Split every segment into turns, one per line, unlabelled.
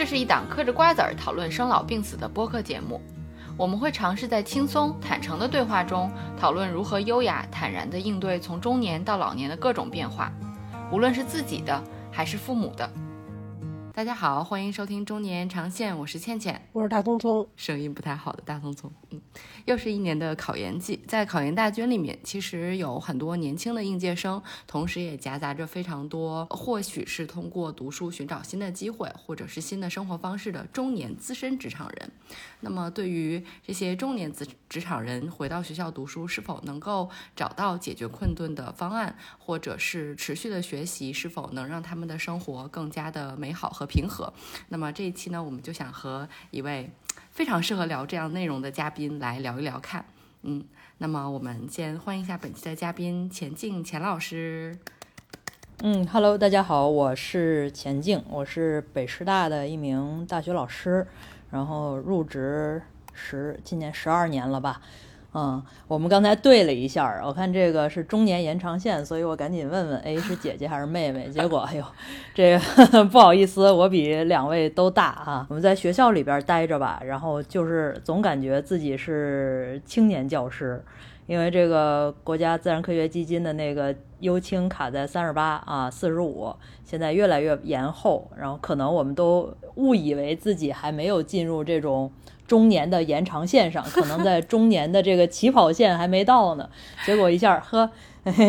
这是一档嗑着瓜子儿讨论生老病死的播客节目。我们会尝试在轻松坦诚的对话中，讨论如何优雅坦然地应对从中年到老年的各种变化，无论是自己的还是父母的。大家好，欢迎收听中年长线，我是倩倩，
我是大聪聪，
声音不太好的大聪聪。嗯，又是一年的考研季，在考研大军里面，其实有很多年轻的应届生，同时也夹杂着非常多，或许是通过读书寻找新的机会，或者是新的生活方式的中年资深职场人。那么，对于这些中年职职场人回到学校读书，是否能够找到解决困顿的方案，或者是持续的学习，是否能让他们的生活更加的美好和平和？那么这一期呢，我们就想和一位非常适合聊这样内容的嘉宾来聊一聊看。嗯，那么我们先欢迎一下本期的嘉宾钱静钱老师。
嗯，Hello，大家好，我是钱静，我是北师大的一名大学老师，然后入职十今年十二年了吧。嗯，我们刚才对了一下，我看这个是中年延长线，所以我赶紧问问，哎，是姐姐还是妹妹？结果，哎呦，这个 不好意思，我比两位都大啊。我们在学校里边待着吧，然后就是总感觉自己是青年教师，因为这个国家自然科学基金的那个优青卡在三十八啊，四十五，现在越来越延后，然后可能我们都误以为自己还没有进入这种。中年的延长线上，可能在中年的这个起跑线还没到呢，结果一下呵，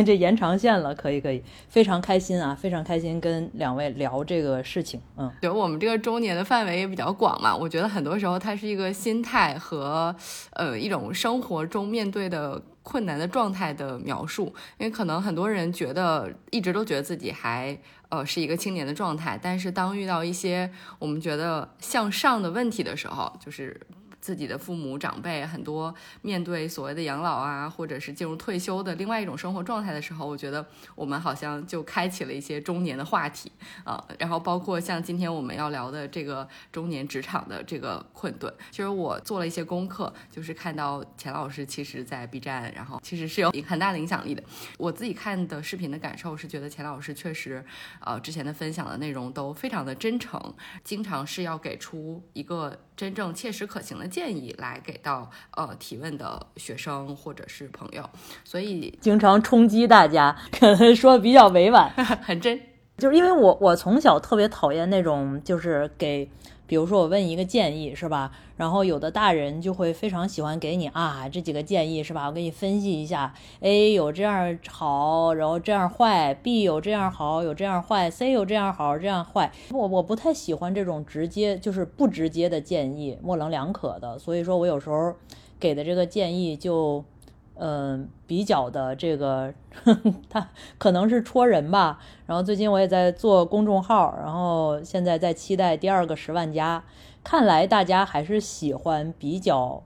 这延长线了，可以可以，非常开心啊，非常开心跟两位聊这个事情，嗯，
对，我们这个中年的范围也比较广嘛，我觉得很多时候它是一个心态和呃一种生活中面对的困难的状态的描述，因为可能很多人觉得一直都觉得自己还呃是一个青年的状态，但是当遇到一些我们觉得向上的问题的时候，就是。自己的父母长辈很多面对所谓的养老啊，或者是进入退休的另外一种生活状态的时候，我觉得我们好像就开启了一些中年的话题啊。然后包括像今天我们要聊的这个中年职场的这个困顿，其实我做了一些功课，就是看到钱老师其实在 B 站，然后其实是有很大的影响力的。我自己看的视频的感受是觉得钱老师确实，呃，之前的分享的内容都非常的真诚，经常是要给出一个。真正切实可行的建议来给到呃提问的学生或者是朋友，所以
经常冲击大家，可能说的比较委婉，
很真，
就是因为我我从小特别讨厌那种就是给。比如说我问一个建议是吧，然后有的大人就会非常喜欢给你啊这几个建议是吧，我给你分析一下，A 有这样好，然后这样坏；B 有这样好，有这样坏；C 有这样好，这样坏。我我不太喜欢这种直接就是不直接的建议，模棱两可的，所以说我有时候给的这个建议就。嗯，比较的这个，他可能是戳人吧。然后最近我也在做公众号，然后现在在期待第二个十万加。看来大家还是喜欢比较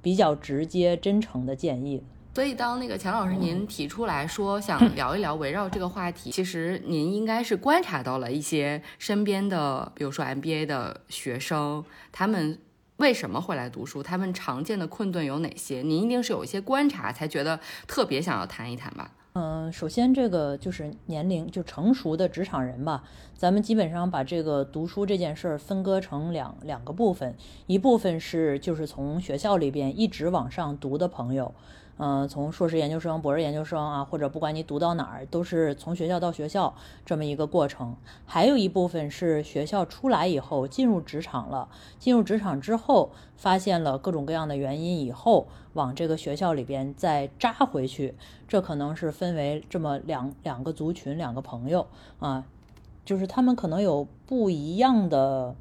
比较直接、真诚的建议。
所以当那个钱老师您提出来说想聊一聊围绕这个话题，其实您应该是观察到了一些身边的，比如说 MBA 的学生，他们。为什么会来读书？他们常见的困顿有哪些？您一定是有一些观察，才觉得特别想要谈一谈吧？
嗯，首先这个就是年龄就成熟的职场人吧。咱们基本上把这个读书这件事儿分割成两两个部分，一部分是就是从学校里边一直往上读的朋友。嗯，从硕士研究生、博士研究生啊，或者不管你读到哪儿，都是从学校到学校这么一个过程。还有一部分是学校出来以后进入职场了，进入职场之后发现了各种各样的原因以后，往这个学校里边再扎回去。这可能是分为这么两两个族群、两个朋友啊，就是他们可能有不一样的，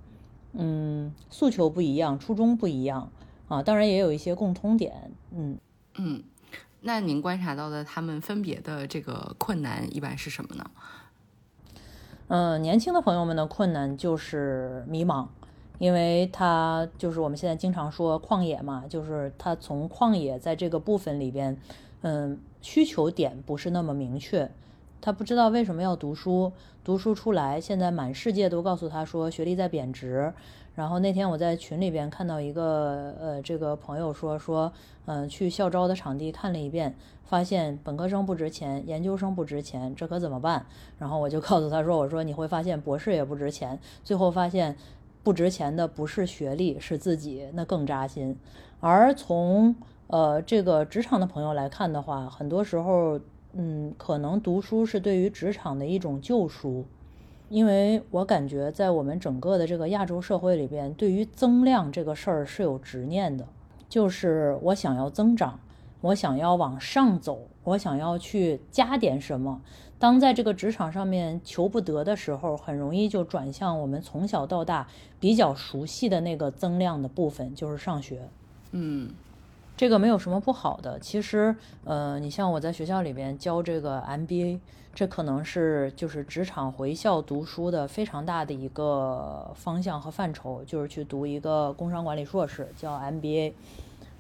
嗯，诉求不一样，初衷不一样啊，当然也有一些共通点，嗯。
嗯，那您观察到的他们分别的这个困难一般是什么呢？
嗯，年轻的朋友们的困难就是迷茫，因为他就是我们现在经常说旷野嘛，就是他从旷野在这个部分里边，嗯，需求点不是那么明确，他不知道为什么要读书，读书出来，现在满世界都告诉他说学历在贬值。然后那天我在群里边看到一个呃，这个朋友说说，嗯，去校招的场地看了一遍，发现本科生不值钱，研究生不值钱，这可怎么办？然后我就告诉他说，我说你会发现博士也不值钱，最后发现不值钱的不是学历，是自己，那更扎心。而从呃这个职场的朋友来看的话，很多时候，嗯，可能读书是对于职场的一种救赎，因为我感觉在我们整个的这个亚洲社会里边，对于增量这个事儿是有执念的，就是我想要增长，我想要往上走，我想要去加点什么。当在这个职场上面求不得的时候，很容易就转向我们从小到大比较熟悉的那个增量的部分，就是上学。
嗯，
这个没有什么不好的。其实，呃，你像我在学校里边教这个 MBA，这可能是就是职场回校读书的非常大的一个方向和范畴，就是去读一个工商管理硕士，叫 MBA。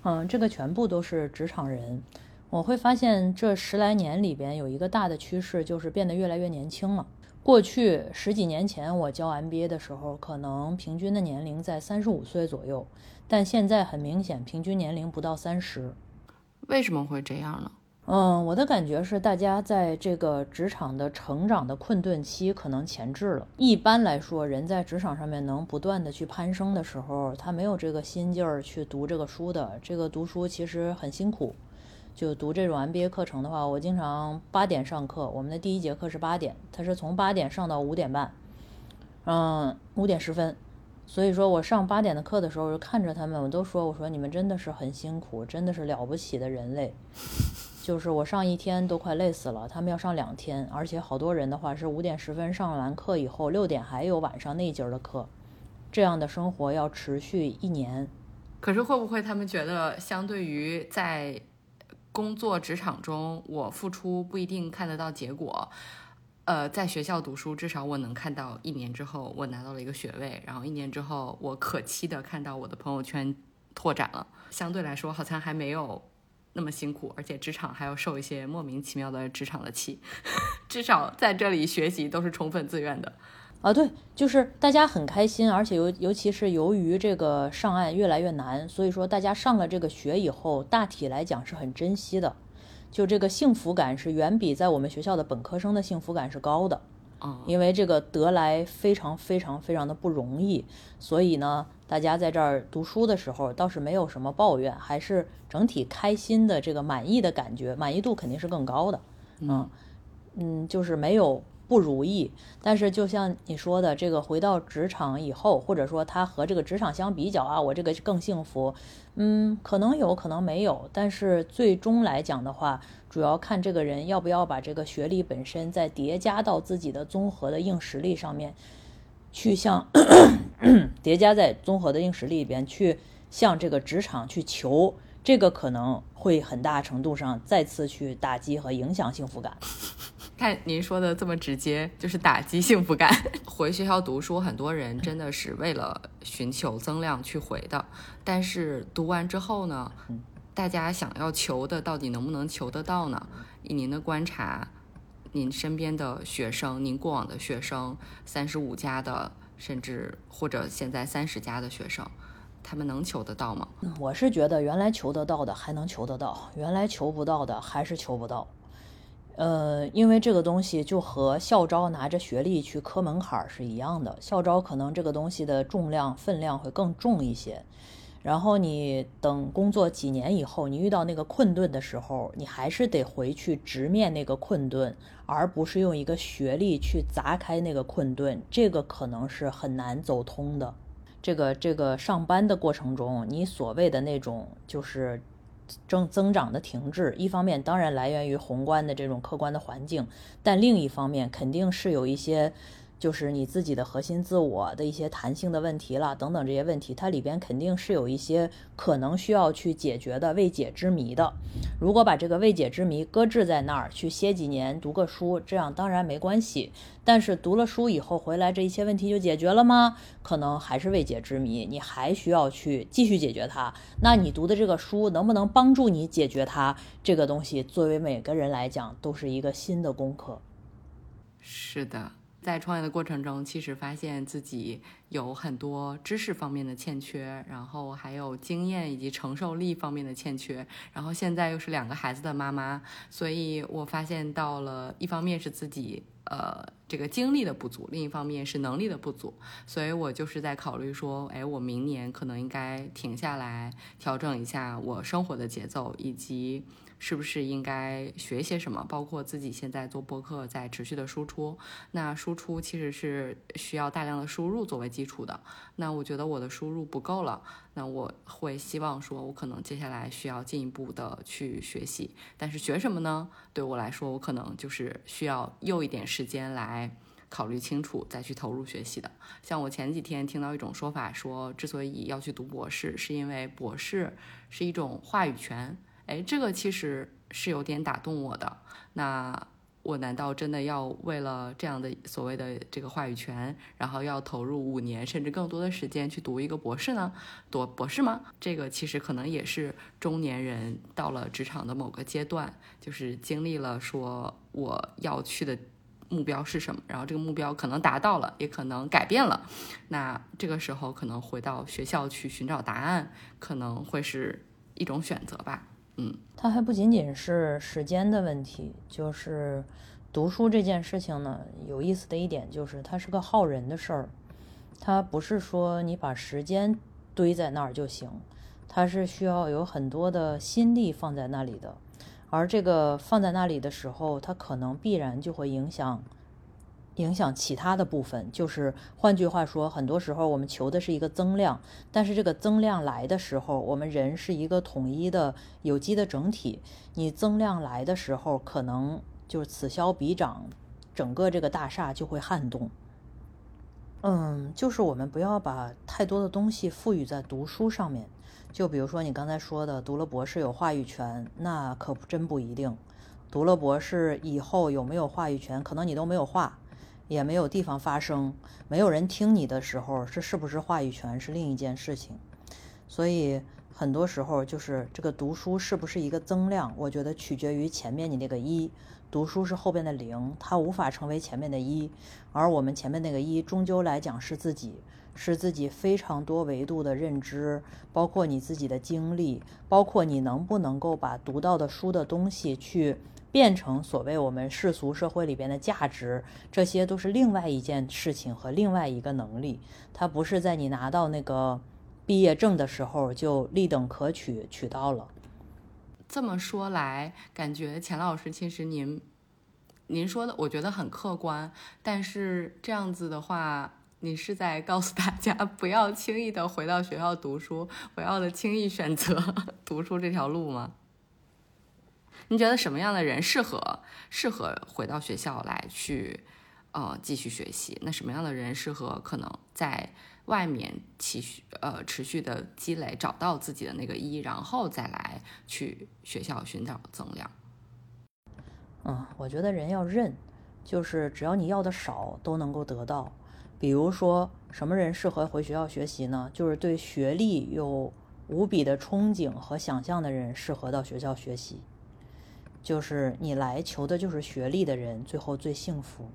嗯，这个全部都是职场人。我会发现这十来年里边有一个大的趋势，就是变得越来越年轻了。过去十几年前我教 MBA 的时候，可能平均的年龄在三十五岁左右，但现在很明显，平均年龄不到三十。
为什么会这样呢？
嗯，我的感觉是，大家在这个职场的成长的困顿期可能前置了。一般来说，人在职场上面能不断的去攀升的时候，他没有这个心劲儿去读这个书的。这个读书其实很辛苦。就读这种 MBA 课程的话，我经常八点上课，我们的第一节课是八点，它是从八点上到五点半，嗯，五点十分。所以说我上八点的课的时候，就看着他们，我都说，我说你们真的是很辛苦，真的是了不起的人类。就是我上一天都快累死了，他们要上两天，而且好多人的话是五点十分上完课以后，六点还有晚上那一节的课，这样的生活要持续一年。
可是会不会他们觉得，相对于在工作职场中，我付出不一定看得到结果。呃，在学校读书，至少我能看到一年之后我拿到了一个学位，然后一年之后我可期的看到我的朋友圈拓展了。相对来说，好像还没有那么辛苦，而且职场还要受一些莫名其妙的职场的气。至少在这里学习都是充分自愿的。
啊，对，就是大家很开心，而且尤尤其是由于这个上岸越来越难，所以说大家上了这个学以后，大体来讲是很珍惜的，就这个幸福感是远比在我们学校的本科生的幸福感是高的，
啊，
因为这个得来非常非常非常的不容易，所以呢，大家在这儿读书的时候倒是没有什么抱怨，还是整体开心的这个满意的感觉，满意度肯定是更高的，嗯嗯，就是没有。不如意，但是就像你说的，这个回到职场以后，或者说他和这个职场相比较啊，我这个更幸福，嗯，可能有可能没有，但是最终来讲的话，主要看这个人要不要把这个学历本身再叠加到自己的综合的硬实力上面，去向 叠加在综合的硬实力里边去向这个职场去求，这个可能会很大程度上再次去打击和影响幸福感。
看您说的这么直接，就是打击幸福感。回学校读书，很多人真的是为了寻求增量去回的。但是读完之后呢，大家想要求的到底能不能求得到呢？以您的观察，您身边的学生，您过往的学生，三十五加的，甚至或者现在三十加的学生，他们能求得到吗？
我是觉得原来求得到的还能求得到，原来求不到的还是求不到。呃，因为这个东西就和校招拿着学历去磕门槛是一样的，校招可能这个东西的重量分量会更重一些。然后你等工作几年以后，你遇到那个困顿的时候，你还是得回去直面那个困顿，而不是用一个学历去砸开那个困顿，这个可能是很难走通的。这个这个上班的过程中，你所谓的那种就是。增增长的停滞，一方面当然来源于宏观的这种客观的环境，但另一方面肯定是有一些。就是你自己的核心自我的一些弹性的问题了，等等这些问题，它里边肯定是有一些可能需要去解决的未解之谜的。如果把这个未解之谜搁置在那儿，去歇几年读个书，这样当然没关系。但是读了书以后回来，这一些问题就解决了吗？可能还是未解之谜，你还需要去继续解决它。那你读的这个书能不能帮助你解决它？这个东西作为每个人来讲都是一个新的功课。
是的。在创业的过程中，其实发现自己有很多知识方面的欠缺，然后还有经验以及承受力方面的欠缺，然后现在又是两个孩子的妈妈，所以我发现到了一方面是自己呃这个精力的不足，另一方面是能力的不足，所以我就是在考虑说，哎，我明年可能应该停下来调整一下我生活的节奏以及。是不是应该学些什么？包括自己现在做播客，在持续的输出。那输出其实是需要大量的输入作为基础的。那我觉得我的输入不够了，那我会希望说，我可能接下来需要进一步的去学习。但是学什么呢？对我来说，我可能就是需要又一点时间来考虑清楚，再去投入学习的。像我前几天听到一种说法，说之所以要去读博士，是因为博士是一种话语权。哎，这个其实是有点打动我的。那我难道真的要为了这样的所谓的这个话语权，然后要投入五年甚至更多的时间去读一个博士呢？读博士吗？这个其实可能也是中年人到了职场的某个阶段，就是经历了说我要去的目标是什么，然后这个目标可能达到了，也可能改变了。那这个时候可能回到学校去寻找答案，可能会是一种选择吧。嗯，
它还不仅仅是时间的问题，就是读书这件事情呢，有意思的一点就是它是个耗人的事儿，它不是说你把时间堆在那儿就行，它是需要有很多的心力放在那里的，而这个放在那里的时候，它可能必然就会影响。影响其他的部分，就是换句话说，很多时候我们求的是一个增量，但是这个增量来的时候，我们人是一个统一的有机的整体。你增量来的时候，可能就是此消彼长，整个这个大厦就会撼动。嗯，就是我们不要把太多的东西赋予在读书上面。就比如说你刚才说的，读了博士有话语权，那可真不一定。读了博士以后有没有话语权，可能你都没有话。也没有地方发声，没有人听你的时候，这是不是话语权是另一件事情。所以很多时候就是这个读书是不是一个增量，我觉得取决于前面你那个一，读书是后边的零，它无法成为前面的一。而我们前面那个一，终究来讲是自己，是自己非常多维度的认知，包括你自己的经历，包括你能不能够把读到的书的东西去。变成所谓我们世俗社会里边的价值，这些都是另外一件事情和另外一个能力，它不是在你拿到那个毕业证的时候就立等可取取到了。
这么说来，感觉钱老师其实您您说的我觉得很客观，但是这样子的话，你是在告诉大家不要轻易的回到学校读书，不要的轻易选择 读书这条路吗？你觉得什么样的人适合适合回到学校来去，呃，继续学习？那什么样的人适合可能在外面持续呃持续的积累，找到自己的那个一，然后再来去学校寻找增量？
嗯，我觉得人要认，就是只要你要的少，都能够得到。比如说，什么人适合回学校学习呢？就是对学历有无比的憧憬和想象的人，适合到学校学习。就是你来求的就是学历的人，最后最幸福。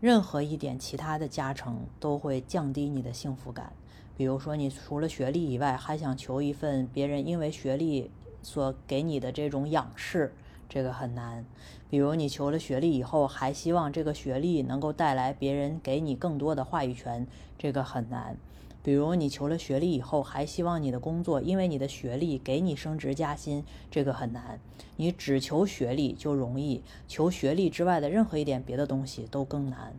任何一点其他的加成都会降低你的幸福感。比如说，你除了学历以外，还想求一份别人因为学历所给你的这种仰视，这个很难。比如你求了学历以后，还希望这个学历能够带来别人给你更多的话语权，这个很难。比如你求了学历以后，还希望你的工作因为你的学历给你升职加薪，这个很难。你只求学历就容易，求学历之外的任何一点别的东西都更难。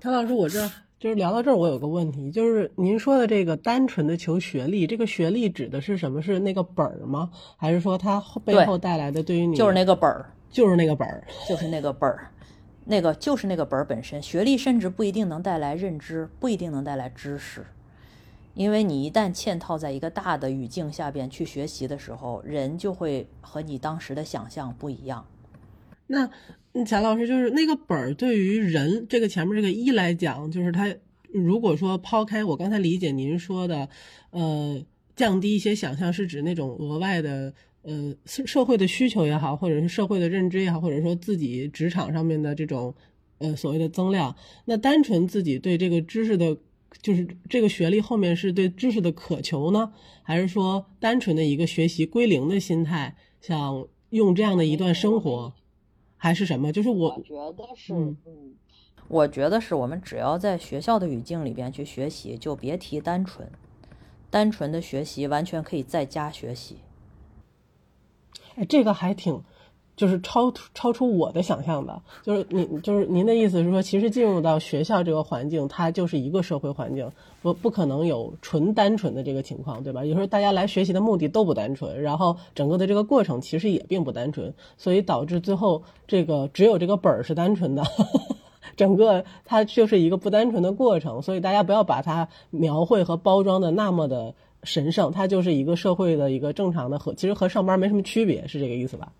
陈老师，我这 就是聊到这儿，我有个问题，就是您说的这个单纯的求学历，这个学历指的是什么？是那个本儿吗？还是说它背后带来的对于你
就是那个本儿，
就是那个本儿，
就是那个本儿。那个就是那个本本身，学历甚至不一定能带来认知，不一定能带来知识，因为你一旦嵌套在一个大的语境下边去学习的时候，人就会和你当时的想象不一样。
那钱老师就是那个本儿，对于人这个前面这个一来讲，就是他如果说抛开我刚才理解您说的，呃，降低一些想象，是指那种额外的。呃，社社会的需求也好，或者是社会的认知也好，或者说自己职场上面的这种呃所谓的增量。那单纯自己对这个知识的，就是这个学历后面是对知识的渴求呢，还是说单纯的一个学习归零的心态，想用这样的一段生活，还是什么？就是我
我觉得是，嗯，我觉得是我们只要在学校的语境里边去学习，就别提单纯，单纯的学习完全可以在家学习。
这个还挺，就是超超出我的想象的。就是您，就是您的意思是说，其实进入到学校这个环境，它就是一个社会环境，不不可能有纯单纯的这个情况，对吧？有时候大家来学习的目的都不单纯，然后整个的这个过程其实也并不单纯，所以导致最后这个只有这个本儿是单纯的，整个它就是一个不单纯的过程。所以大家不要把它描绘和包装的那么的。神圣，它就是一个社会的一个正常的和，其实和上班没什么区别，是这个意思吧？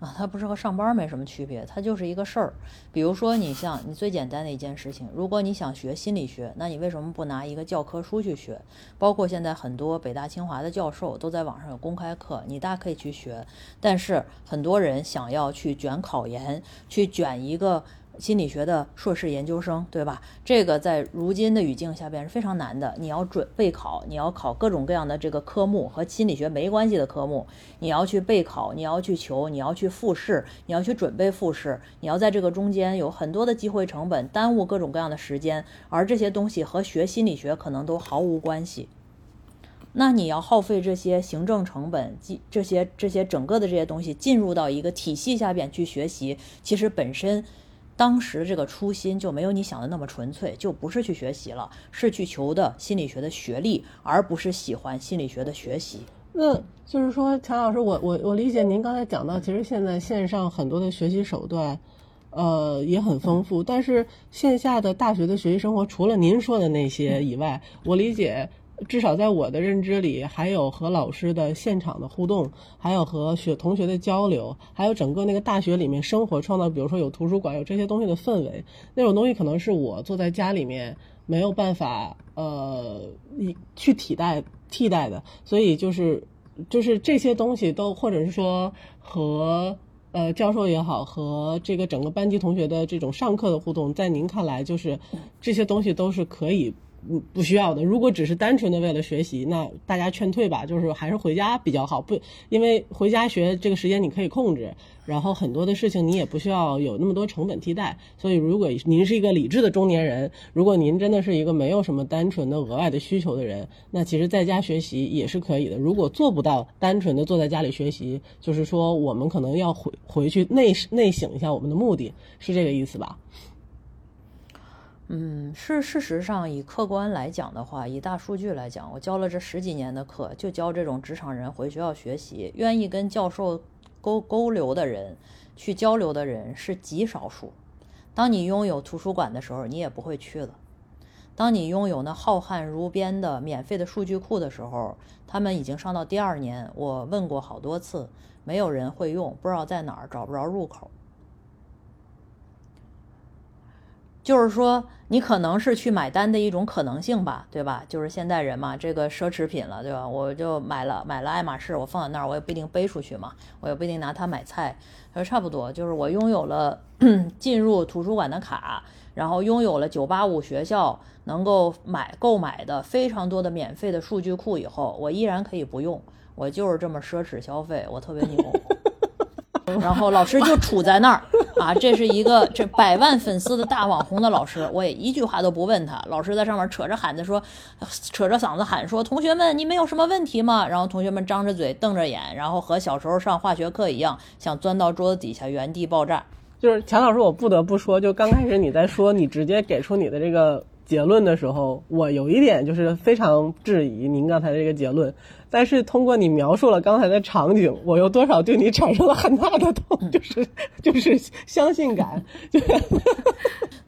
啊，它不是和上班没什么区别，它就是一个事儿。比如说，你像你最简单的一件事情，如果你想学心理学，那你为什么不拿一个教科书去学？包括现在很多北大清华的教授都在网上有公开课，你大可以去学。但是很多人想要去卷考研，去卷一个。心理学的硕士研究生，对吧？这个在如今的语境下边是非常难的。你要准备考，你要考各种各样的这个科目和心理学没关系的科目，你要去备考，你要去求，你要去复试，你要去准备复试，你要在这个中间有很多的机会成本，耽误各种各样的时间，而这些东西和学心理学可能都毫无关系。那你要耗费这些行政成本，这这些这些整个的这些东西进入到一个体系下边去学习，其实本身。当时这个初心就没有你想的那么纯粹，就不是去学习了，是去求的心理学的学历，而不是喜欢心理学的学习。
那就是说，乔老师，我我我理解您刚才讲到，其实现在线上很多的学习手段，呃，也很丰富，但是线下的大学的学习生活，除了您说的那些以外，我理解。至少在我的认知里，还有和老师的现场的互动，还有和学同学的交流，还有整个那个大学里面生活创造，比如说有图书馆，有这些东西的氛围，那种东西可能是我坐在家里面没有办法呃去替代替代的。所以就是就是这些东西都，或者是说和呃教授也好，和这个整个班级同学的这种上课的互动，在您看来，就是这些东西都是可以。不不需要的。如果只是单纯的为了学习，那大家劝退吧，就是还是回家比较好。不，因为回家学这个时间你可以控制，然后很多的事情你也不需要有那么多成本替代。所以，如果您是一个理智的中年人，如果您真的是一个没有什么单纯的额外的需求的人，那其实在家学习也是可以的。如果做不到单纯的坐在家里学习，就是说我们可能要回回去内内省一下我们的目的，是这个意思吧？
嗯，是事实上，以客观来讲的话，以大数据来讲，我教了这十几年的课，就教这种职场人回学校学习，愿意跟教授沟沟流的人，去交流的人是极少数。当你拥有图书馆的时候，你也不会去了；当你拥有那浩瀚如边的免费的数据库的时候，他们已经上到第二年。我问过好多次，没有人会用，不知道在哪儿，找不着入口。就是说，你可能是去买单的一种可能性吧，对吧？就是现代人嘛，这个奢侈品了，对吧？我就买了买了爱马仕，我放在那儿，我也不一定背出去嘛，我也不一定拿它买菜。他说差不多，就是我拥有了 进入图书馆的卡，然后拥有了九八五学校能够买购买的非常多的免费的数据库以后，我依然可以不用，我就是这么奢侈消费，我特别牛。然后老师就杵在那儿啊，这是一个这百万粉丝的大网红的老师，我也一句话都不问他。老师在上面扯着喊着说，扯着嗓子喊说：“同学们，你们有什么问题吗？”然后同学们张着嘴瞪着眼，然后和小时候上化学课一样，想钻到桌子底下原地爆炸。
就是钱老师，我不得不说，就刚开始你在说你直接给出你的这个结论的时候，我有一点就是非常质疑您刚才这个结论。但是通过你描述了刚才的场景，我又多少对你产生了很大的动，就是就是相信感。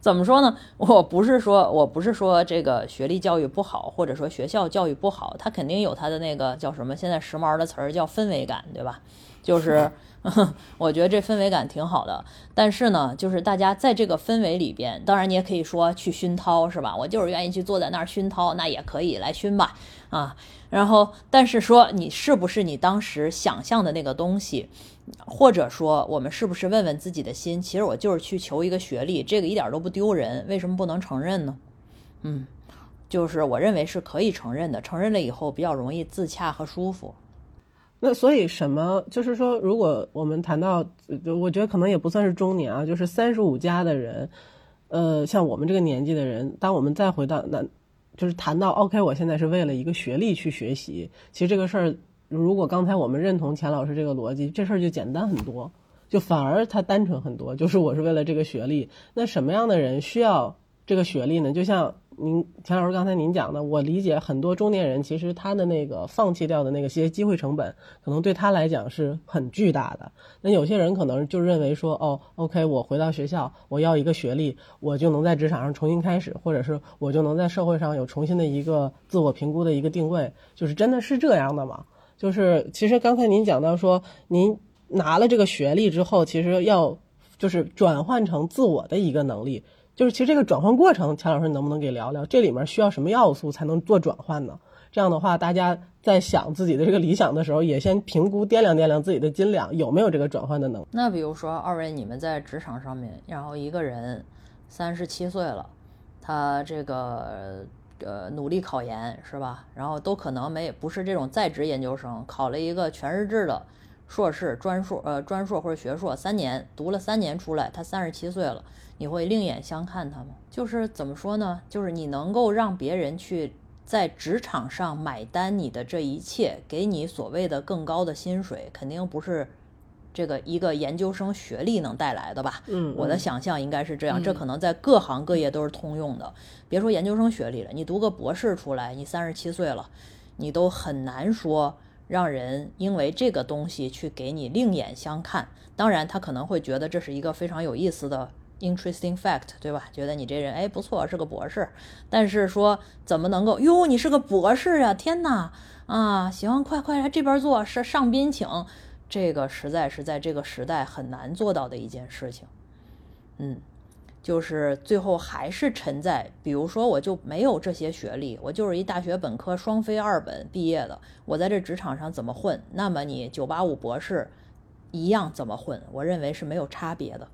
怎么说呢？我不是说我不是说这个学历教育不好，或者说学校教育不好，它肯定有它的那个叫什么？现在时髦的词儿叫氛围感，对吧？就是 我觉得这氛围感挺好的。但是呢，就是大家在这个氛围里边，当然你也可以说去熏陶，是吧？我就是愿意去坐在那儿熏陶，那也可以来熏吧，啊。然后，但是说你是不是你当时想象的那个东西，或者说我们是不是问问自己的心？其实我就是去求一个学历，这个一点都不丢人，为什么不能承认呢？嗯，就是我认为是可以承认的，承认了以后比较容易自洽和舒服。
那所以什么？就是说，如果我们谈到，我觉得可能也不算是中年啊，就是三十五加的人，呃，像我们这个年纪的人，当我们再回到那，就是谈到 OK，我现在是为了一个学历去学习。其实这个事儿，如果刚才我们认同钱老师这个逻辑，这事儿就简单很多，就反而它单纯很多。就是我是为了这个学历，那什么样的人需要这个学历呢？就像。您钱老师刚才您讲的，我理解很多中年人其实他的那个放弃掉的那个些机会成本，可能对他来讲是很巨大的。那有些人可能就认为说，哦，OK，我回到学校，我要一个学历，我就能在职场上重新开始，或者是我就能在社会上有重新的一个自我评估的一个定位，就是真的是这样的吗？就是其实刚才您讲到说，您拿了这个学历之后，其实要就是转换成自我的一个能力。就是其实这个转换过程，钱老师你能不能给聊聊？这里面需要什么要素才能做转换呢？这样的话，大家在想自己的这个理想的时候，也先评估掂量掂量自己的斤两，有没有这个转换的能力。
那比如说，二位你们在职场上面，然后一个人三十七岁了，他这个呃努力考研是吧？然后都可能没不是这种在职研究生，考了一个全日制的硕士、专硕呃专硕或者学硕三年，读了三年出来，他三十七岁了。你会另眼相看他吗？就是怎么说呢？就是你能够让别人去在职场上买单你的这一切，给你所谓的更高的薪水，肯定不是这个一个研究生学历能带来的吧？
嗯，
我的想象应该是这样。这可能在各行各业都是通用的。别说研究生学历了，你读个博士出来，你三十七岁了，你都很难说让人因为这个东西去给你另眼相看。当然，他可能会觉得这是一个非常有意思的。Interesting fact，对吧？觉得你这人哎不错，是个博士。但是说怎么能够哟？你是个博士啊！天哪啊！行，快快来这边坐，上上宾请。这个实在是在这个时代很难做到的一件事情。嗯，就是最后还是沉在，比如说我就没有这些学历，我就是一大学本科双非二本毕业的，我在这职场上怎么混？那么你九八五博士一样怎么混？我认为是没有差别的。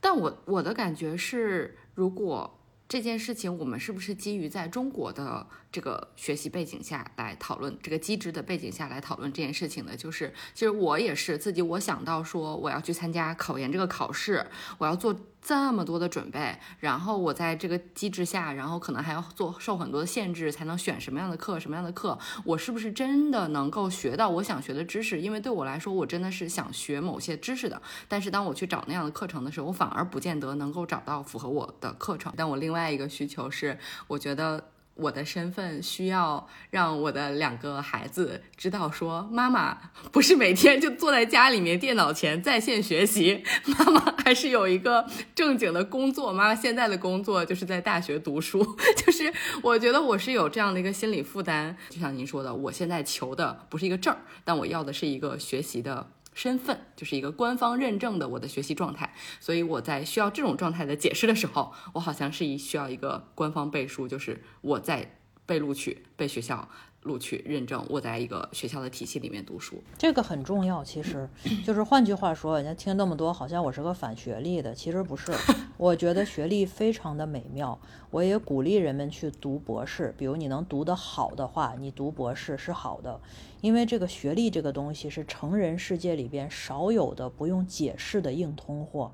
但我我的感觉是，如果这件事情我们是不是基于在中国的这个学习背景下来讨论，这个机制的背景下来讨论这件事情呢，就是其实我也是自己，我想到说我要去参加考研这个考试，我要做。这么多的准备，然后我在这个机制下，然后可能还要做受很多的限制，才能选什么样的课，什么样的课，我是不是真的能够学到我想学的知识？因为对我来说，我真的是想学某些知识的。但是当我去找那样的课程的时候，我反而不见得能够找到符合我的课程。但我另外一个需求是，我觉得。我的身份需要让我的两个孩子知道，说妈妈不是每天就坐在家里面电脑前在线学习，妈妈还是有一个正经的工作。妈妈现在的工作就是在大学读书，就是我觉得我是有这样的一个心理负担。就像您说的，我现在求的不是一个证儿，但我要的是一个学习的。身份就是一个官方认证的我的学习状态，所以我在需要这种状态的解释的时候，我好像是一需要一个官方背书，就是我在被录取、被学校。录取认证，我在一个学校的体系里面读书，
这个很重要。其实，就是换句话说，人家听那么多，好像我是个反学历的，其实不是。我觉得学历非常的美妙，我也鼓励人们去读博士。比如你能读得好的话，你读博士是好的，因为这个学历这个东西是成人世界里边少有的不用解释的硬通货。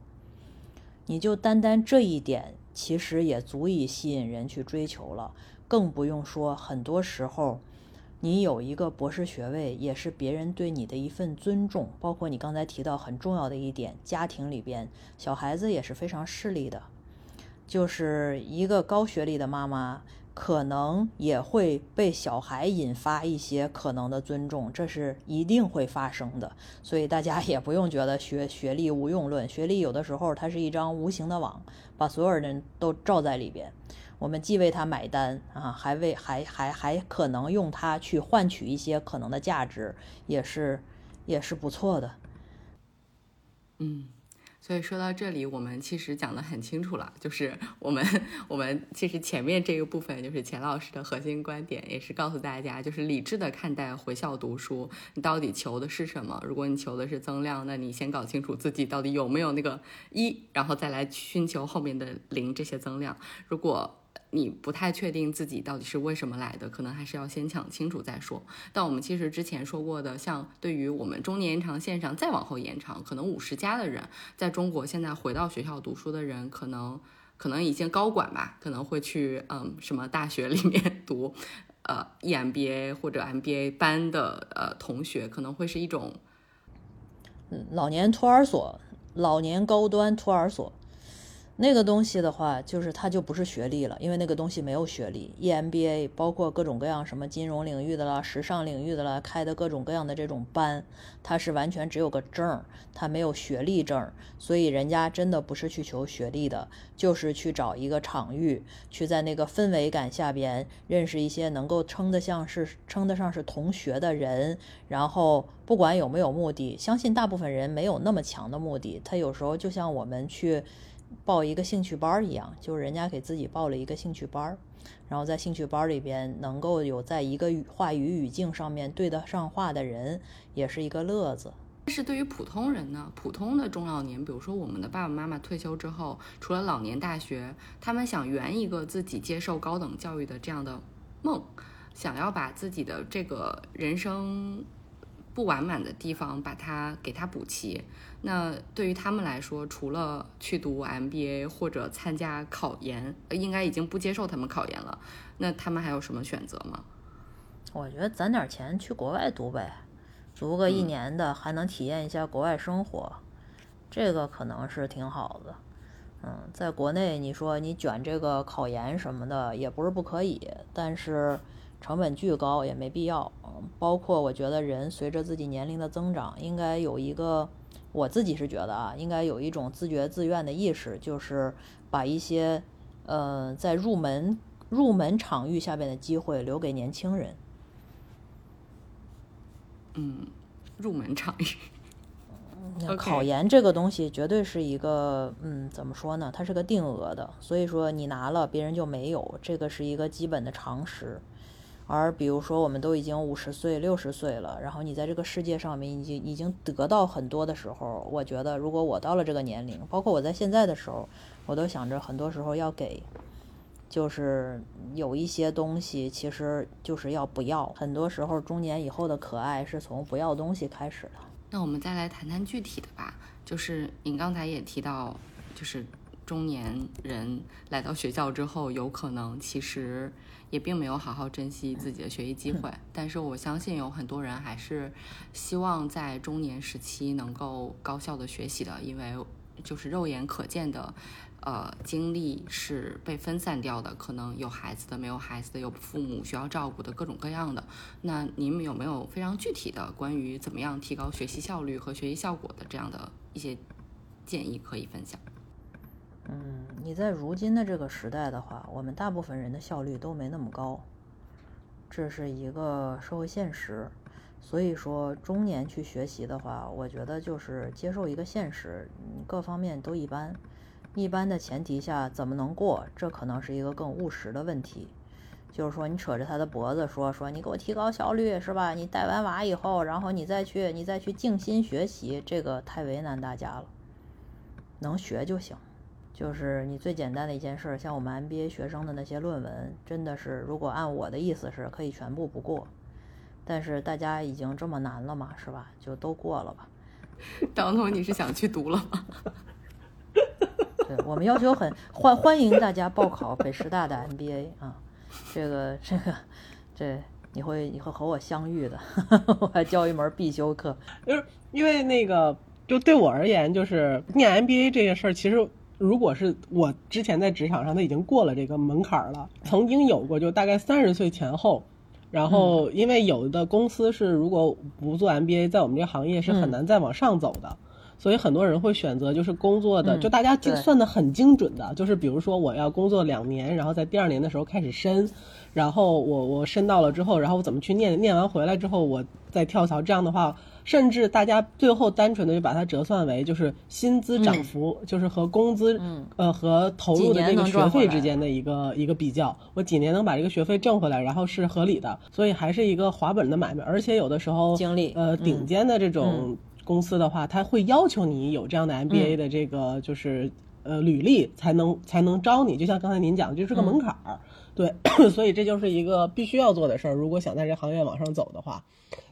你就单单这一点，其实也足以吸引人去追求了，更不用说很多时候。你有一个博士学位，也是别人对你的一份尊重。包括你刚才提到很重要的一点，家庭里边小孩子也是非常势利的，就是一个高学历的妈妈，可能也会被小孩引发一些可能的尊重，这是一定会发生的。所以大家也不用觉得学学历无用论，学历有的时候它是一张无形的网，把所有人都罩在里边。我们既为他买单啊，还为还还还可能用它去换取一些可能的价值，也是也是不错的。
嗯。所以说到这里，我们其实讲得很清楚了，就是我们我们其实前面这个部分就是钱老师的核心观点，也是告诉大家，就是理智的看待回校读书，你到底求的是什么？如果你求的是增量，那你先搞清楚自己到底有没有那个一，然后再来寻求后面的零这些增量。如果你不太确定自己到底是为什么来的，可能还是要先讲清楚再说。但我们其实之前说过的，像对于我们中年延长线上再往后延长，可能五十加的人，在中国现在回到学校读书的人，可能可能已经高管吧，可能会去嗯什么大学里面 读呃 EMBA 或者 MBA 班的呃同学，可能会是一种
老年托儿所、老年高端托儿所。那个东西的话，就是它就不是学历了，因为那个东西没有学历。EMBA 包括各种各样什么金融领域的啦、时尚领域的啦，开的各种各样的这种班，它是完全只有个证儿，它没有学历证儿，所以人家真的不是去求学历的，就是去找一个场域，去在那个氛围感下边认识一些能够称得上是称得上是同学的人，然后不管有没有目的，相信大部分人没有那么强的目的，他有时候就像我们去。报一个兴趣班儿一样，就是人家给自己报了一个兴趣班儿，然后在兴趣班里边能够有在一个话语语境上面对得上话的人，也是一个乐子。
但是对于普通人呢，普通的中老年，比如说我们的爸爸妈妈退休之后，除了老年大学，他们想圆一个自己接受高等教育的这样的梦，想要把自己的这个人生。不完满的地方，把它给它补齐。那对于他们来说，除了去读 MBA 或者参加考研，应该已经不接受他们考研了。那他们还有什么选择吗？
我觉得攒点钱去国外读呗，读个一年的，还能体验一下国外生活，这个可能是挺好的。嗯，在国内你说你卷这个考研什么的也不是不可以，但是。成本巨高也没必要，包括我觉得人随着自己年龄的增长，应该有一个，我自己是觉得啊，应该有一种自觉自愿的意识，就是把一些，呃，在入门入门场域下边的机会留给年轻人。
嗯，入门场域。
考研这个东西绝对是一个，嗯，怎么说呢？它是个定额的，所以说你拿了别人就没有，这个是一个基本的常识。而比如说，我们都已经五十岁、六十岁了，然后你在这个世界上面已经已经得到很多的时候，我觉得如果我到了这个年龄，包括我在现在的时候，我都想着很多时候要给，就是有一些东西其实就是要不要。很多时候，中年以后的可爱是从不要东西开始的。
那我们再来谈谈具体的吧，就是您刚才也提到，就是中年人来到学校之后，有可能其实。也并没有好好珍惜自己的学习机会，但是我相信有很多人还是希望在中年时期能够高效的学习的，因为就是肉眼可见的，呃，精力是被分散掉的，可能有孩子的，没有孩子的，有父母需要照顾的，各种各样的。那你们有没有非常具体的关于怎么样提高学习效率和学习效果的这样的一些建议可以分享？
嗯，你在如今的这个时代的话，我们大部分人的效率都没那么高，这是一个社会现实。所以说，中年去学习的话，我觉得就是接受一个现实，各方面都一般。一般的前提下，怎么能过？这可能是一个更务实的问题。就是说，你扯着他的脖子说说，你给我提高效率是吧？你带完娃以后，然后你再去，你再去静心学习，这个太为难大家了。能学就行。就是你最简单的一件事，像我们 MBA 学生的那些论文，真的是如果按我的意思是可以全部不过，但是大家已经这么难了嘛，是吧？就都过了吧。
当头你是想去读了吗？
对我们要求很欢欢迎大家报考北师大的 MBA 啊，这个这个这你会你会和我相遇的，我还教一门必修课，
就是因为那个就对我而言，就是念 MBA 这件事儿，其实。如果是我之前在职场上，他已经过了这个门槛了。曾经有过，就大概三十岁前后，然后因为有的公司是如果不做 MBA，在我们这个行业是很难再往上走的，所以很多人会选择就是工作的，
嗯
就大家计算的很精准的，就是比如说我要工作两年，然后在第二年的时候开始申，然后我我申到了之后，然后我怎么去念，念完回来之后我再跳槽，这样的话，甚至大家最后单纯的就把它折算为就是薪资涨幅，就是和工资、呃和投入的
嗯几年
这个学费之间的一个一个比较，我几年能把这个学费挣回来，然后是合理的，所以还是一个划本的买卖，而且有的时候
经历
呃
嗯。
顶尖的这种公司的话，它会要求你有这样的
嗯。
MBA 的这个就是。呃，履历才能才能招你，就像刚才您讲，就是个门槛儿，对，所以这就是一个必须要做的事儿。如果想在这行业往上走的话，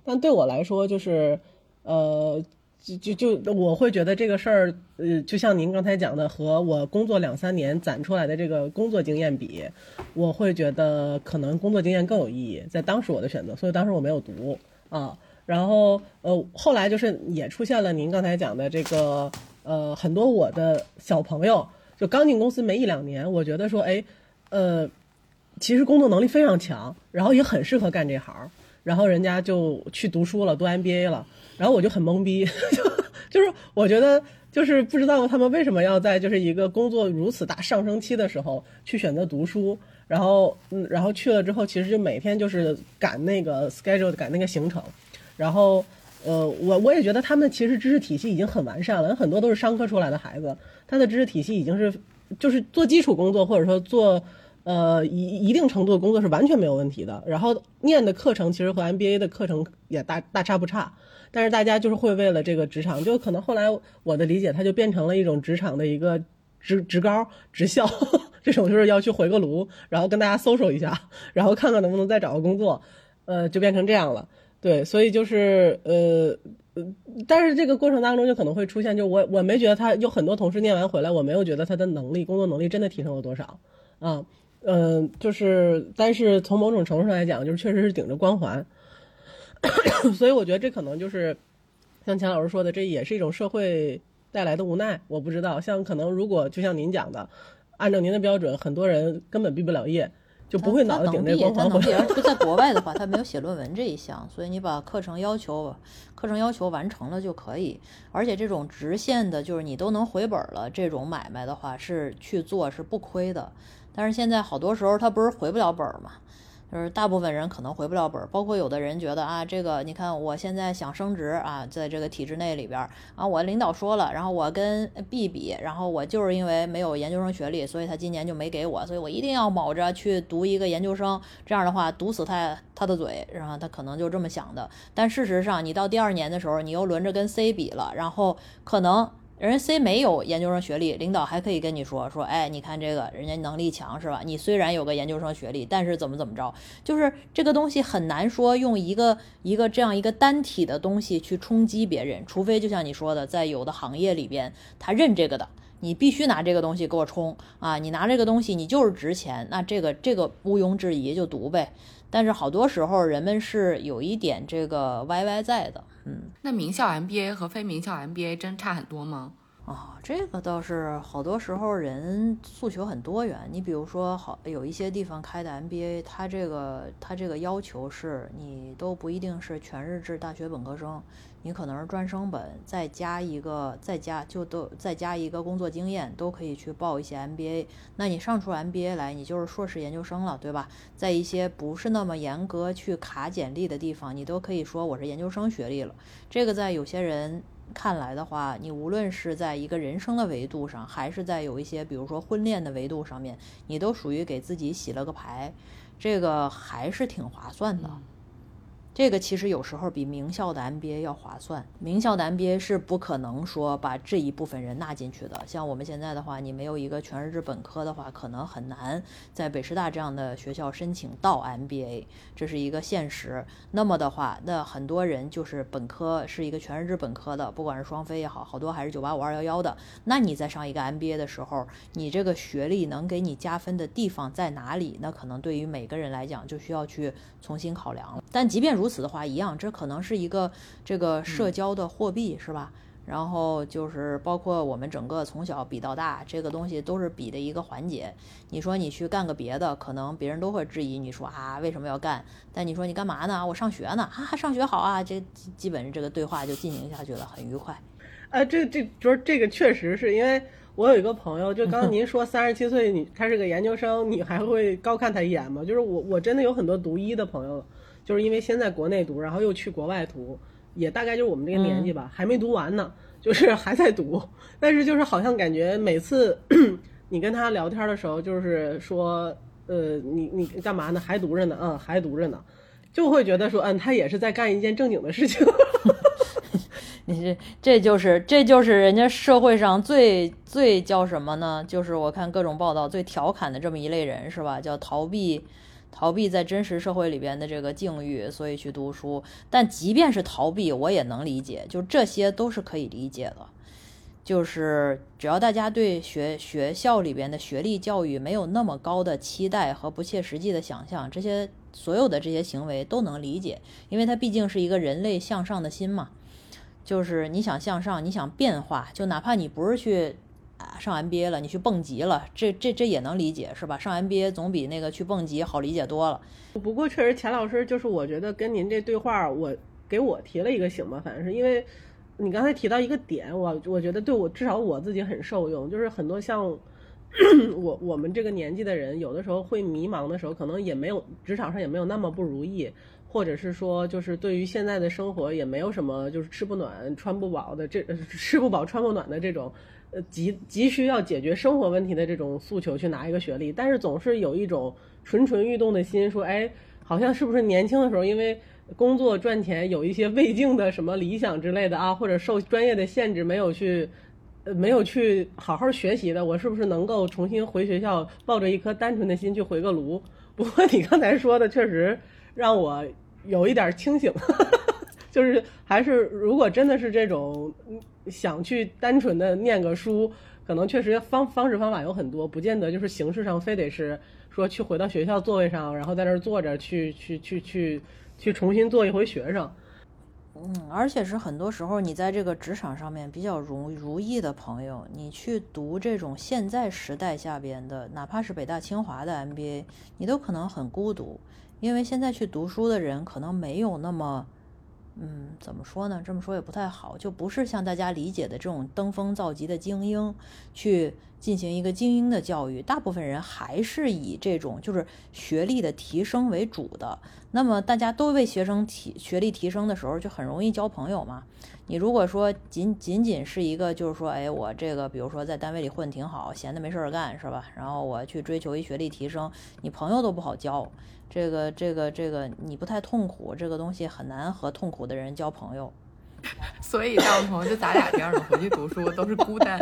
但对我来说，就是呃，就就就我会觉得这个事儿，呃，就像您刚才讲的，和我工作两三年攒出来的这个工作经验比，我会觉得可能工作经验更有意义，在当时我的选择，所以当时我没有读啊。然后呃，后来就是也出现了您刚才讲的这个呃，很多我的小朋友就刚进公司没一两年，我觉得说，哎，呃，其实工作能力非常强，然后也很适合干这行，然后人家就去读书了，读 MBA 了，然后我就很懵逼，就就是我觉得就是不知道他们为什么要在就是一个工作如此大上升期的时候去选择读书，然后嗯，然后去了之后，其实就每天就是赶那个 schedule，赶那个行程，然后。呃，我我也觉得他们其实知识体系已经很完善了，很多都是商科出来的孩子，他的知识体系已经是就是做基础工作或者说做呃一一定程度的工作是完全没有问题的。然后念的课程其实和 MBA 的课程也大大差不差，但是大家就是会为了这个职场，就可能后来我的理解，它就变成了一种职场的一个职职高职校 这种，就是要去回个炉，然后跟大家搜索一下，然后看看能不能再找个工作，呃，就变成这样了。对，所以就是呃呃，但是这个过程当中就可能会出现，就我我没觉得他有很多同事念完回来，我没有觉得他的能力工作能力真的提升了多少啊，嗯、呃，就是但是从某种程度上来讲，就是确实是顶着光环，所以我觉得这可能就是像钱老师说的，这也是一种社会带来的无奈。我不知道，像可能如果就像您讲的，按照您的标准，很多人根本毕不了业。就不会脑子顶着光环
回来。他在 国外的话，他没有写论文这一项，所以你把课程要求、课程要求完成了就可以。而且这种直线的，就是你都能回本了，这种买卖的话是去做是不亏的。但是现在好多时候他不是回不了本嘛，就是大部分人可能回不了本，包括有的人觉得啊，这个你看我现在想升职啊，在这个体制内里边啊，我领导说了，然后我跟 B 比，然后我就是因为没有研究生学历，所以他今年就没给我，所以我一定要卯着去读一个研究生，这样的话堵死他他的嘴，然后他可能就这么想的。但事实上，你到第二年的时候，你又轮着跟 C 比了，然后可能。人 C 没有研究生学历，领导还可以跟你说说，哎，你看这个人家能力强是吧？你虽然有个研究生学历，但是怎么怎么着，就是这个东西很难说用一个一个这样一个单体的东西去冲击别人，除非就像你说的，在有的行业里边，他认这个的，你必须拿这个东西给我冲啊！你拿这个东西，你就是值钱，那这个这个毋庸置疑就读呗。但是好多时候人们是有一点这个歪歪在的，嗯。
那名校 MBA 和非名校 MBA 真差很多吗？
啊、这个倒是好多时候人诉求很多元。你比如说，好有一些地方开的 MBA，它这个它这个要求是你都不一定是全日制大学本科生，你可能是专升本，再加一个再加就都再加一个工作经验，都可以去报一些 MBA。那你上出 MBA 来，你就是硕士研究生了，对吧？在一些不是那么严格去卡简历的地方，你都可以说我是研究生学历了。这个在有些人。看来的话，你无论是在一个人生的维度上，还是在有一些比如说婚恋的维度上面，你都属于给自己洗了个牌，这个还是挺划算的。这个其实有时候比名校的 MBA 要划算。名校的 MBA 是不可能说把这一部分人纳进去的。像我们现在的话，你没有一个全日制本科的话，可能很难在北师大这样的学校申请到 MBA，这是一个现实。那么的话，那很多人就是本科是一个全日制本科的，不管是双非也好，好多还是九八五二幺幺的。那你在上一个 MBA 的时候，你这个学历能给你加分的地方在哪里？那可能对于每个人来讲，就需要去重新考量了。但即便如如此的话，一样，这可能是一个这个社交的货币，是吧？然后就是包括我们整个从小比到大，这个东西都是比的一个环节。你说你去干个别的，可能别人都会质疑你说啊，为什么要干？但你说你干嘛呢？我上学呢，啊，上学好啊，这基本这个对话就进行下去了，很愉快。
呃，这这就是这个确实是因为我有一个朋友，就刚刚您说三十七岁你他是个研究生，你还会高看他一眼吗？就是我我真的有很多读医的朋友，就是因为先在国内读，然后又去国外读，也大概就是我们这个年纪吧，还没读完呢，就是还在读，但是就是好像感觉每次 你跟他聊天的时候，就是说。呃，你你干嘛呢？还读着呢？嗯，还读着呢，就会觉得说，嗯，他也是在干一件正经的事情。
你这这就是这就是人家社会上最最叫什么呢？就是我看各种报道最调侃的这么一类人是吧？叫逃避逃避在真实社会里边的这个境遇，所以去读书。但即便是逃避，我也能理解，就这些都是可以理解的。就是只要大家对学学校里边的学历教育没有那么高的期待和不切实际的想象，这些所有的这些行为都能理解，因为它毕竟是一个人类向上的心嘛。就是你想向上，你想变化，就哪怕你不是去上 MBA 了，你去蹦极了，这这这也能理解是吧？上 MBA 总比那个去蹦极好理解多了。
不过确实，钱老师就是我觉得跟您这对话，我给我提了一个醒吧，反正是因为。你刚才提到一个点，我我觉得对我至少我自己很受用，就是很多像 我我们这个年纪的人，有的时候会迷茫的时候，可能也没有职场上也没有那么不如意，或者是说就是对于现在的生活也没有什么就是吃不暖穿不饱的这 吃不饱穿不暖的这种急急需要解决生活问题的这种诉求去拿一个学历，但是总是有一种蠢蠢欲动的心，说哎，好像是不是年轻的时候因为。工作赚钱有一些未尽的什么理想之类的啊，或者受专业的限制没有去，呃，没有去好好学习的，我是不是能够重新回学校，抱着一颗单纯的心去回个炉？不过你刚才说的确实让我有一点清醒，就是还是如果真的是这种想去单纯的念个书，可能确实方方式方法有很多，不见得就是形式上非得是说去回到学校座位上，然后在那儿坐着去去去去。去重新做一回学生，
嗯，而且是很多时候你在这个职场上面比较如如意的朋友，你去读这种现在时代下边的，哪怕是北大清华的 MBA，你都可能很孤独，因为现在去读书的人可能没有那么。嗯，怎么说呢？这么说也不太好，就不是像大家理解的这种登峰造极的精英去进行一个精英的教育。大部分人还是以这种就是学历的提升为主的。那么大家都为学生提学历提升的时候，就很容易交朋友嘛。你如果说仅仅仅是一个就是说，哎，我这个比如说在单位里混挺好，闲的没事儿干是吧？然后我去追求一学历提升，你朋友都不好交。这个这个这个，你不太痛苦，这个东西很难和痛苦的人交朋友。
所以交朋友就咱俩这样的回去读书都是孤单。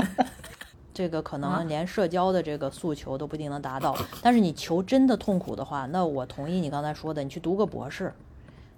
这个可能连社交的这个诉求都不一定能达到。但是你求真的痛苦的话，那我同意你刚才说的，你去读个博士。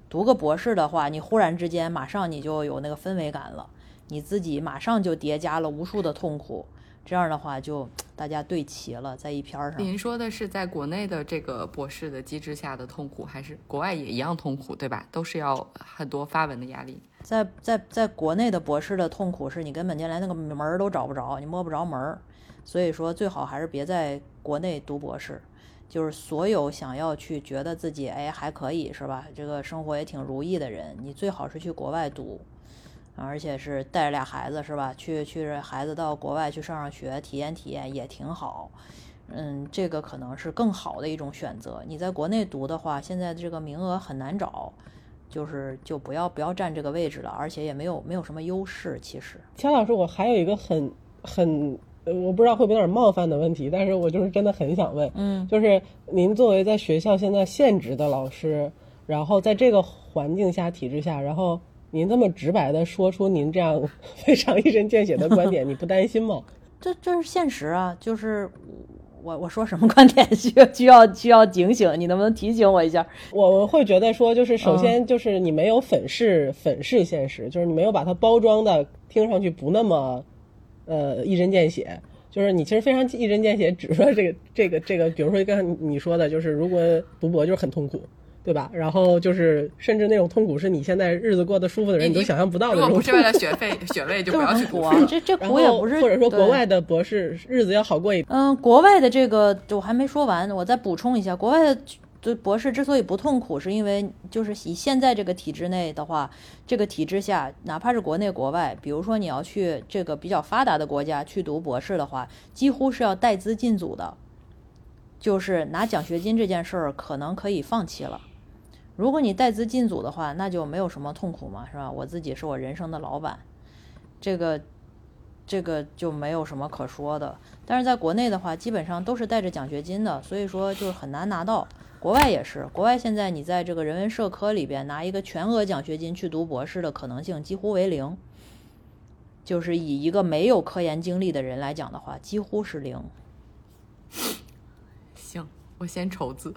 读个博士的话，你忽然之间马上你就有那个氛围感了，你自己马上就叠加了无数的痛苦。这样的话，就大家对齐了，在一篇上。
您说的是在国内的这个博士的机制下的痛苦，还是国外也一样痛苦，对吧？都是要很多发文的压力。
在在在国内的博士的痛苦是你根本就连那个门儿都找不着，你摸不着门儿。所以说，最好还是别在国内读博士。就是所有想要去觉得自己哎还可以是吧？这个生活也挺如意的人，你最好是去国外读。而且是带着俩孩子是吧？去去孩子到国外去上上学，体验体验也挺好。嗯，这个可能是更好的一种选择。你在国内读的话，现在这个名额很难找，就是就不要不要占这个位置了，而且也没有没有什么优势。其实，
钱老师，我还有一个很很我不知道会不会有点冒犯的问题，但是我就是真的很想问，
嗯，
就是您作为在学校现在现职的老师，然后在这个环境下体制下，然后。您这么直白的说出您这样 非常一针见血的观点，你不担心吗？
这这是现实啊，就是我我说什么观点 需要需要需要警醒，你能不能提醒我一下？
我会觉得说，就是首先就是你没有粉饰粉饰现实，就是你没有把它包装的听上去不那么呃一针见血，就是你其实非常一针见血，指出来这个这个这个，比如说刚才你说的，就是如果读博就是很痛苦。对吧？然后就是，甚至那种痛苦是你现在日子过得舒服的人你都想象不到的。如
果不是为了学费、学位，就不要去读。
这这苦也不是。
或者说，国外的博士日子要好过一点。
嗯，国外的这个我还没说完，我再补充一下，国外的对博士之所以不痛苦，是因为就是以现在这个体制内的话，这个体制下，哪怕是国内国外，比如说你要去这个比较发达的国家去读博士的话，几乎是要带资进组的，就是拿奖学金这件事儿可能可以放弃了。如果你带资进组的话，那就没有什么痛苦嘛，是吧？我自己是我人生的老板，这个这个就没有什么可说的。但是在国内的话，基本上都是带着奖学金的，所以说就是很难拿到。国外也是，国外现在你在这个人文社科里边拿一个全额奖学金去读博士的可能性几乎为零，就是以一个没有科研经历的人来讲的话，几乎是零。
行，我先筹资。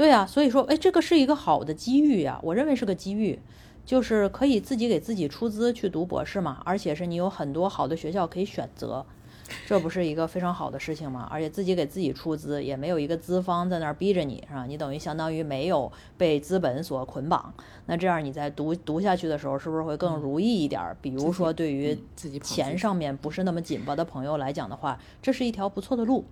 对啊，所以说，哎，这个是一个好的机遇呀，我认为是个机遇，就是可以自己给自己出资去读博士嘛，而且是你有很多好的学校可以选择。这不是一个非常好的事情吗？而且自己给自己出资，也没有一个资方在那儿逼着你，是吧？你等于相当于没有被资本所捆绑。那这样你在读读下去的时候，是不是会更如意一点？比如说，对于钱上面不是那么紧巴的朋友来讲的话，这是一条不错的路。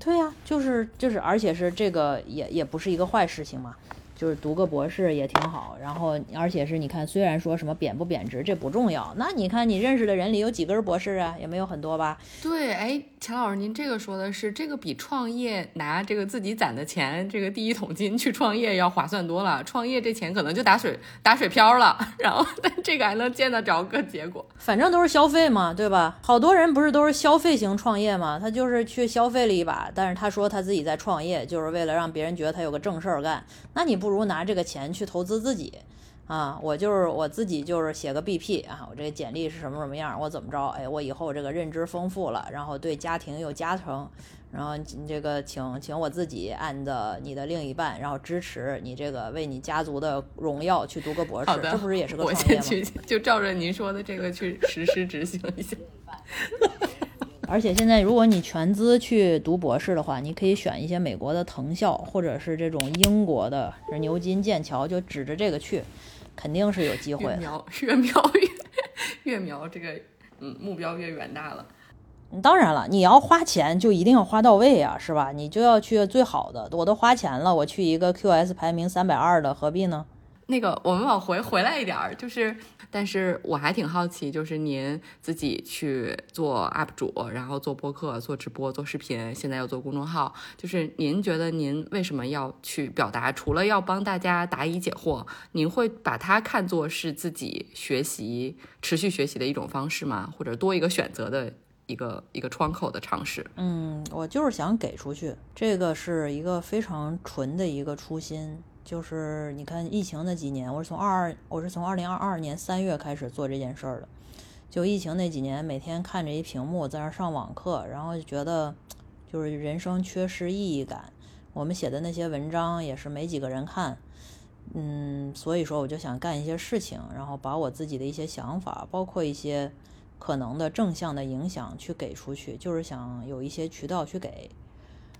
对呀，就是就是，而且是这个也也不是一个坏事情嘛。就是读个博士也挺好，然后而且是你看，虽然说什么贬不贬值这不重要，那你看你认识的人里有几根博士啊？也没有很多吧？
对，哎，钱老师，您这个说的是这个比创业拿这个自己攒的钱，这个第一桶金去创业要划算多了。创业这钱可能就打水 打水漂了，然后但这个还能见得着个结果，
反正都是消费嘛，对吧？好多人不是都是消费型创业嘛？他就是去消费了一把，但是他说他自己在创业，就是为了让别人觉得他有个正事儿干。那你不？不如拿这个钱去投资自己，啊，我就是我自己就是写个 BP 啊，我这个简历是什么什么样，我怎么着？哎，我以后这个认知丰富了，然后对家庭有加成，然后这个请请我自己按的你的另一半，然后支持你这个为你家族的荣耀去读个博士，这不是也是个创业吗？
我先去，就照着您说的这个去实施执行一下。
而且现在，如果你全资去读博士的话，你可以选一些美国的藤校，或者是这种英国的，牛津、剑桥，就指着这个去，肯定是有机会。越
瞄越瞄越越瞄这个，嗯，目标越远大了。
当然了，你要花钱就一定要花到位啊，是吧？你就要去最好的。我都花钱了，我去一个 QS 排名三百二的，何必呢？
那个，我们往回回来一点儿，就是，但是我还挺好奇，就是您自己去做 UP 主，然后做播客、做直播、做视频，现在又做公众号，就是您觉得您为什么要去表达？除了要帮大家答疑解惑，您会把它看作是自己学习、持续学习的一种方式吗？或者多一个选择的一个一个窗口的尝试？
嗯，我就是想给出去，这个是一个非常纯的一个初心。就是你看疫情那几年，我是从二二，我是从二零二二年三月开始做这件事儿的。就疫情那几年，每天看着一屏幕在那上网课，然后就觉得就是人生缺失意义感。我们写的那些文章也是没几个人看，嗯，所以说我就想干一些事情，然后把我自己的一些想法，包括一些可能的正向的影响去给出去，就是想有一些渠道去给。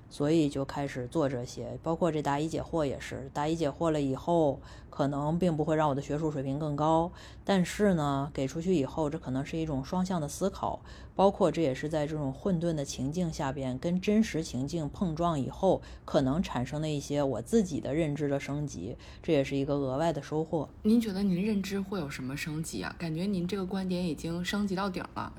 所以就开始做这些，包括这答疑解惑也是。答疑解惑了以后，可能并不会让我的学术水平更高，但是呢，给出去以后，这可能是一种双向的思考。包括这也是在这种混沌的情境下边，跟真实情境碰撞以后，可能产生的一些我自己的认知的升级，这也是一个额外的收获。
您觉得您认知会有什么升级啊？感觉您这个观点已经升级到顶了。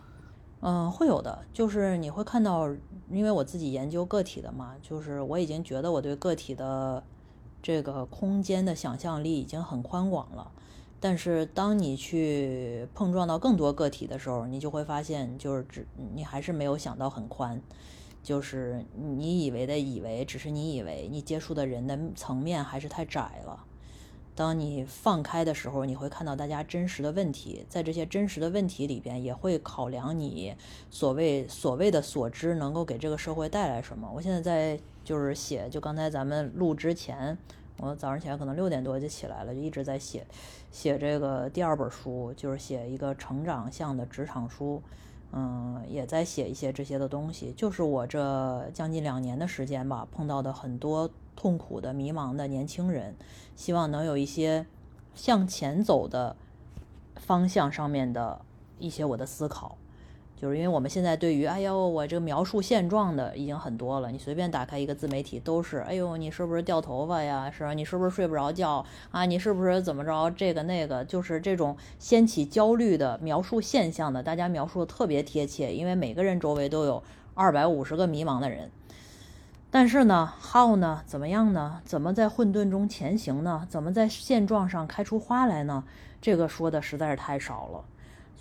嗯，会有的，就是你会看到，因为我自己研究个体的嘛，就是我已经觉得我对个体的这个空间的想象力已经很宽广了。但是当你去碰撞到更多个体的时候，你就会发现，就是只你还是没有想到很宽，就是你以为的以为，只是你以为你接触的人的层面还是太窄了。当你放开的时候，你会看到大家真实的问题，在这些真实的问题里边，也会考量你所谓所谓的所知能够给这个社会带来什么。我现在在就是写，就刚才咱们录之前，我早上起来可能六点多就起来了，就一直在写，写这个第二本书，就是写一个成长向的职场书，嗯，也在写一些这些的东西，就是我这将近两年的时间吧，碰到的很多。痛苦的、迷茫的年轻人，希望能有一些向前走的方向上面的一些我的思考。就是因为我们现在对于哎呦我这个描述现状的已经很多了，你随便打开一个自媒体都是哎呦你是不是掉头发呀？是吧？你是不是睡不着觉啊？你是不是怎么着？这个那个就是这种掀起焦虑的描述现象的，大家描述的特别贴切，因为每个人周围都有二百五十个迷茫的人。但是呢，how 呢？怎么样呢？怎么在混沌中前行呢？怎么在现状上开出花来呢？这个说的实在是太少了。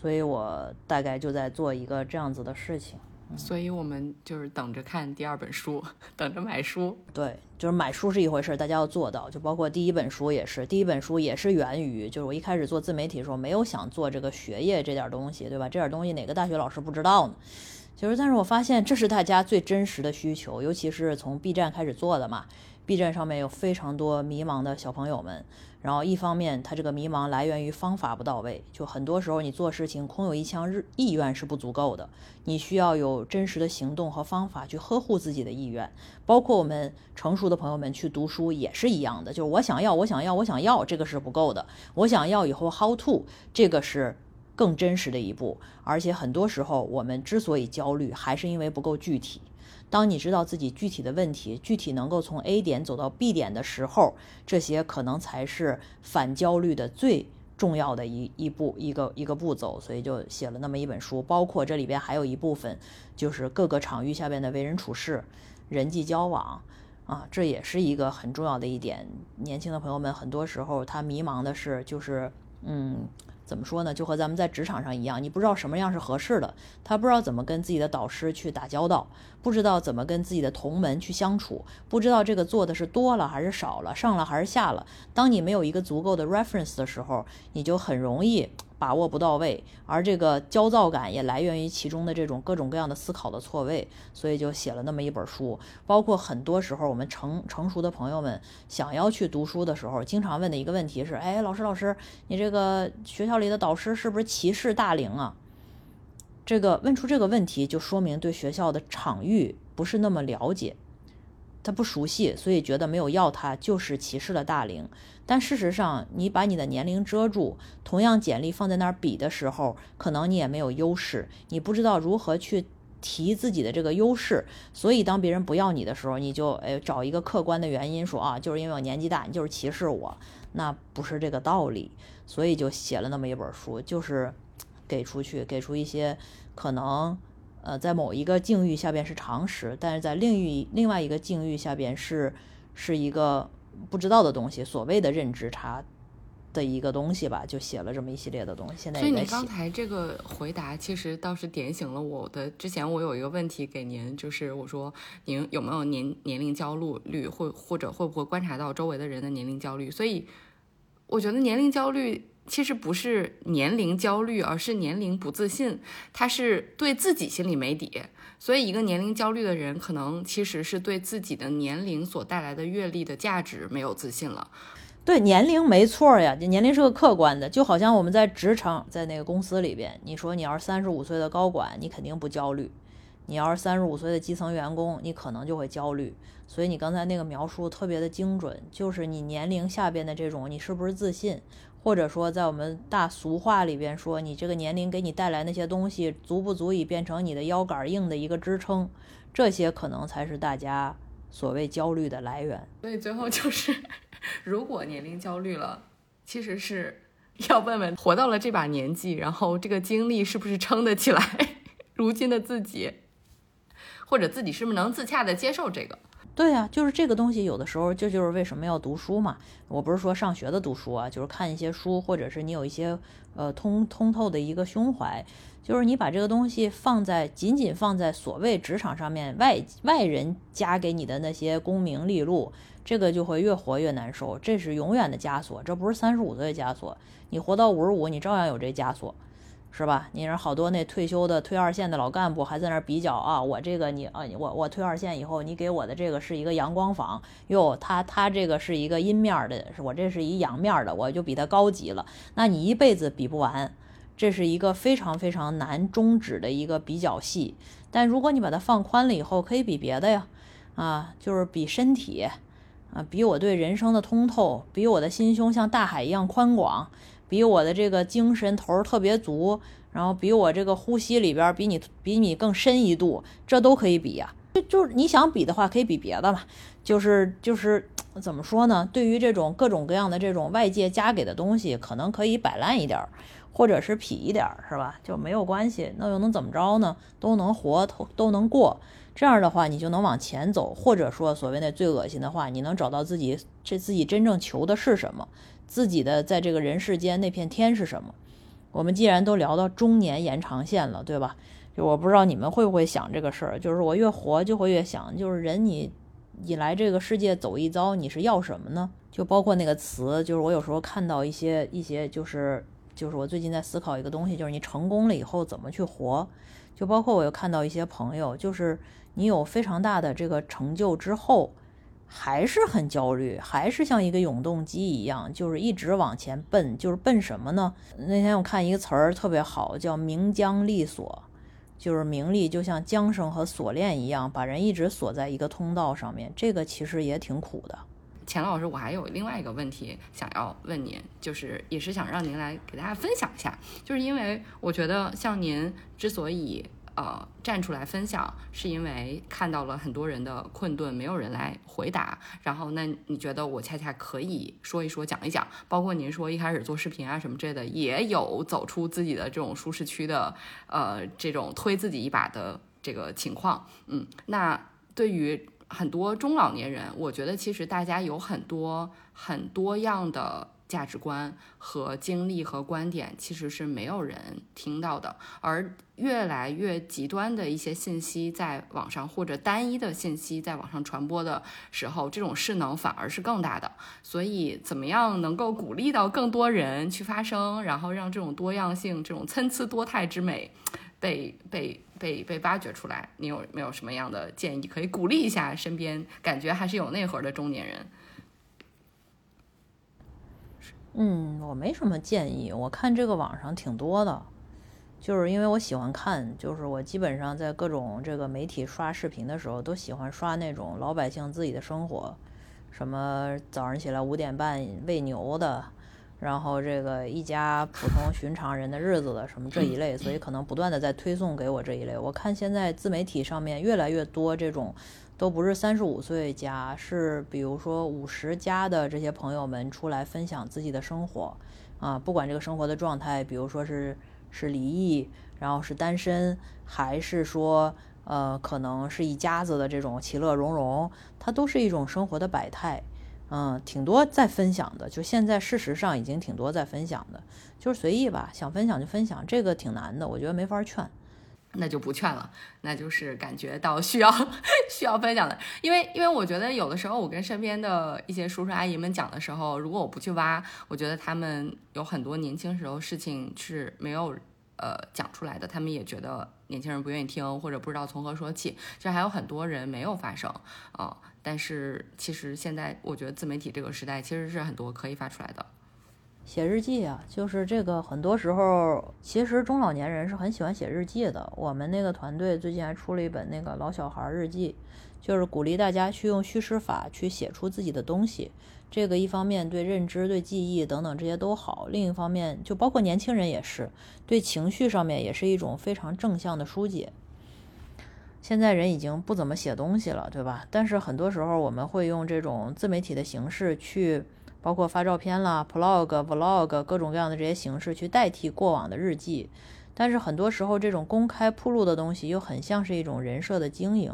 所以我大概就在做一个这样子的事情，
所以我们就是等着看第二本书，等着买书。
对，就是买书是一回事，大家要做到，就包括第一本书也是，第一本书也是源于，就是我一开始做自媒体的时候没有想做这个学业这点东西，对吧？这点东西哪个大学老师不知道呢？其实，但是我发现这是大家最真实的需求，尤其是从 B 站开始做的嘛，B 站上面有非常多迷茫的小朋友们。然后一方面，他这个迷茫来源于方法不到位，就很多时候你做事情空有一腔日意愿是不足够的，你需要有真实的行动和方法去呵护自己的意愿。包括我们成熟的朋友们去读书也是一样的，就是我想要，我想要，我想要，这个是不够的。我想要以后 how to，这个是更真实的一步。而且很多时候我们之所以焦虑，还是因为不够具体。当你知道自己具体的问题，具体能够从 A 点走到 B 点的时候，这些可能才是反焦虑的最重要的一一步一个一个步骤。所以就写了那么一本书，包括这里边还有一部分就是各个场域下边的为人处事、人际交往啊，这也是一个很重要的一点。年轻的朋友们很多时候他迷茫的是，就是嗯。怎么说呢？就和咱们在职场上一样，你不知道什么样是合适的，他不知道怎么跟自己的导师去打交道，不知道怎么跟自己的同门去相处，不知道这个做的是多了还是少了，上了还是下了。当你没有一个足够的 reference 的时候，你就很容易。把握不到位，而这个焦躁感也来源于其中的这种各种各样的思考的错位，所以就写了那么一本书。包括很多时候，我们成成熟的朋友们想要去读书的时候，经常问的一个问题是：哎，老师老师，你这个学校里的导师是不是歧视大龄啊？这个问出这个问题，就说明对学校的场域不是那么了解。他不熟悉，所以觉得没有要他就是歧视了大龄。但事实上，你把你的年龄遮住，同样简历放在那儿比的时候，可能你也没有优势，你不知道如何去提自己的这个优势。所以当别人不要你的时候，你就哎找一个客观的原因说啊，就是因为我年纪大，你就是歧视我，那不是这个道理。所以就写了那么一本书，就是给出去，给出一些可能。呃，在某一个境遇下边是常识，但是在另一另外一个境遇下边是是一个不知道的东西，所谓的认知差的一个东西吧，就写了这么一系列的东西。现在
所以你刚才这个回答其实倒是点醒了我的。之前我有一个问题给您，就是我说您有没有年年龄焦虑率，或或者会不会观察到周围的人的年龄焦虑？所以我觉得年龄焦虑。其实不是年龄焦虑，而是年龄不自信。他是对自己心里没底，所以一个年龄焦虑的人，可能其实是对自己的年龄所带来的阅历的价值没有自信了。
对，年龄没错呀，年龄是个客观的，就好像我们在职场，在那个公司里边，你说你要是三十五岁的高管，你肯定不焦虑；你要是三十五岁的基层员工，你可能就会焦虑。所以你刚才那个描述特别的精准，就是你年龄下边的这种，你是不是自信？或者说，在我们大俗话里边说，你这个年龄给你带来那些东西，足不足以变成你的腰杆硬的一个支撑？这些可能才是大家所谓焦虑的来源。
所以最后就是，如果年龄焦虑了，其实是要问问活到了这把年纪，然后这个精力是不是撑得起来 如今的自己，或者自己是不是能自洽的接受这个？
对呀，就是这个东西，有的时候这就是为什么要读书嘛。我不是说上学的读书啊，就是看一些书，或者是你有一些呃通通透的一个胸怀，就是你把这个东西放在仅仅放在所谓职场上面，外外人加给你的那些功名利禄，这个就会越活越难受，这是永远的枷锁，这不是三十五岁的枷锁，你活到五十五，你照样有这枷锁。是吧？你是好多那退休的退二线的老干部还在那比较啊，我这个你啊，我我退二线以后，你给我的这个是一个阳光房哟，他他这个是一个阴面的，我这是一阳面的，我就比他高级了。那你一辈子比不完，这是一个非常非常难终止的一个比较戏。但如果你把它放宽了以后，可以比别的呀，啊，就是比身体，啊，比我对人生的通透，比我的心胸像大海一样宽广。比我的这个精神头儿特别足，然后比我这个呼吸里边比你比你更深一度，这都可以比呀。就就是你想比的话，可以比别的嘛。就是就是怎么说呢？对于这种各种各样的这种外界加给的东西，可能可以摆烂一点，或者是痞一点，是吧？就没有关系。那又能怎么着呢？都能活，都都能过。这样的话，你就能往前走，或者说所谓的最恶心的话，你能找到自己这自己真正求的是什么，自己的在这个人世间那片天是什么。我们既然都聊到中年延长线了，对吧？就我不知道你们会不会想这个事儿，就是我越活就会越想，就是人你。你来这个世界走一遭，你是要什么呢？就包括那个词，就是我有时候看到一些一些，就是就是我最近在思考一个东西，就是你成功了以后怎么去活？就包括我又看到一些朋友，就是你有非常大的这个成就之后，还是很焦虑，还是像一个永动机一样，就是一直往前奔，就是奔什么呢？那天我看一个词儿特别好，叫名缰利锁。就是名利就像缰绳和锁链一样，把人一直锁在一个通道上面，这个其实也挺苦的。
钱老师，我还有另外一个问题想要问您，就是也是想让您来给大家分享一下，就是因为我觉得像您之所以。呃，站出来分享，是因为看到了很多人的困顿，没有人来回答。然后，那你觉得我恰恰可以说一说，讲一讲？包括您说一开始做视频啊什么之类的，也有走出自己的这种舒适区的，呃，这种推自己一把的这个情况。嗯，那对于很多中老年人，我觉得其实大家有很多很多样的。价值观和经历和观点其实是没有人听到的，而越来越极端的一些信息在网上或者单一的信息在网上传播的时候，这种势能反而是更大的。所以，怎么样能够鼓励到更多人去发声，然后让这种多样性、这种参差多态之美被被被被挖掘出来？你有没有什么样的建议可以鼓励一下身边感觉还是有内核的中年人？
嗯，我没什么建议。我看这个网上挺多的，就是因为我喜欢看，就是我基本上在各种这个媒体刷视频的时候，都喜欢刷那种老百姓自己的生活，什么早上起来五点半喂牛的，然后这个一家普通寻常人的日子的什么这一类，所以可能不断的在推送给我这一类。我看现在自媒体上面越来越多这种。都不是三十五岁加，是比如说五十加的这些朋友们出来分享自己的生活，啊，不管这个生活的状态，比如说是是离异，然后是单身，还是说呃可能是一家子的这种其乐融融，它都是一种生活的百态，嗯，挺多在分享的。就现在事实上已经挺多在分享的，就是随意吧，想分享就分享，这个挺难的，我觉得没法劝。
那就不劝了，那就是感觉到需要 需要分享的，因为因为我觉得有的时候我跟身边的一些叔叔阿姨们讲的时候，如果我不去挖，我觉得他们有很多年轻时候事情是没有呃讲出来的，他们也觉得年轻人不愿意听或者不知道从何说起，其实还有很多人没有发声啊。但是其实现在我觉得自媒体这个时代其实是很多可以发出来的。
写日记啊，就是这个，很多时候其实中老年人是很喜欢写日记的。我们那个团队最近还出了一本那个老小孩日记，就是鼓励大家去用叙事法去写出自己的东西。这个一方面对认知、对记忆等等这些都好，另一方面就包括年轻人也是对情绪上面也是一种非常正向的疏解。现在人已经不怎么写东西了，对吧？但是很多时候我们会用这种自媒体的形式去。包括发照片啦、blog、vlog 各种各样的这些形式去代替过往的日记，但是很多时候这种公开铺路的东西又很像是一种人设的经营，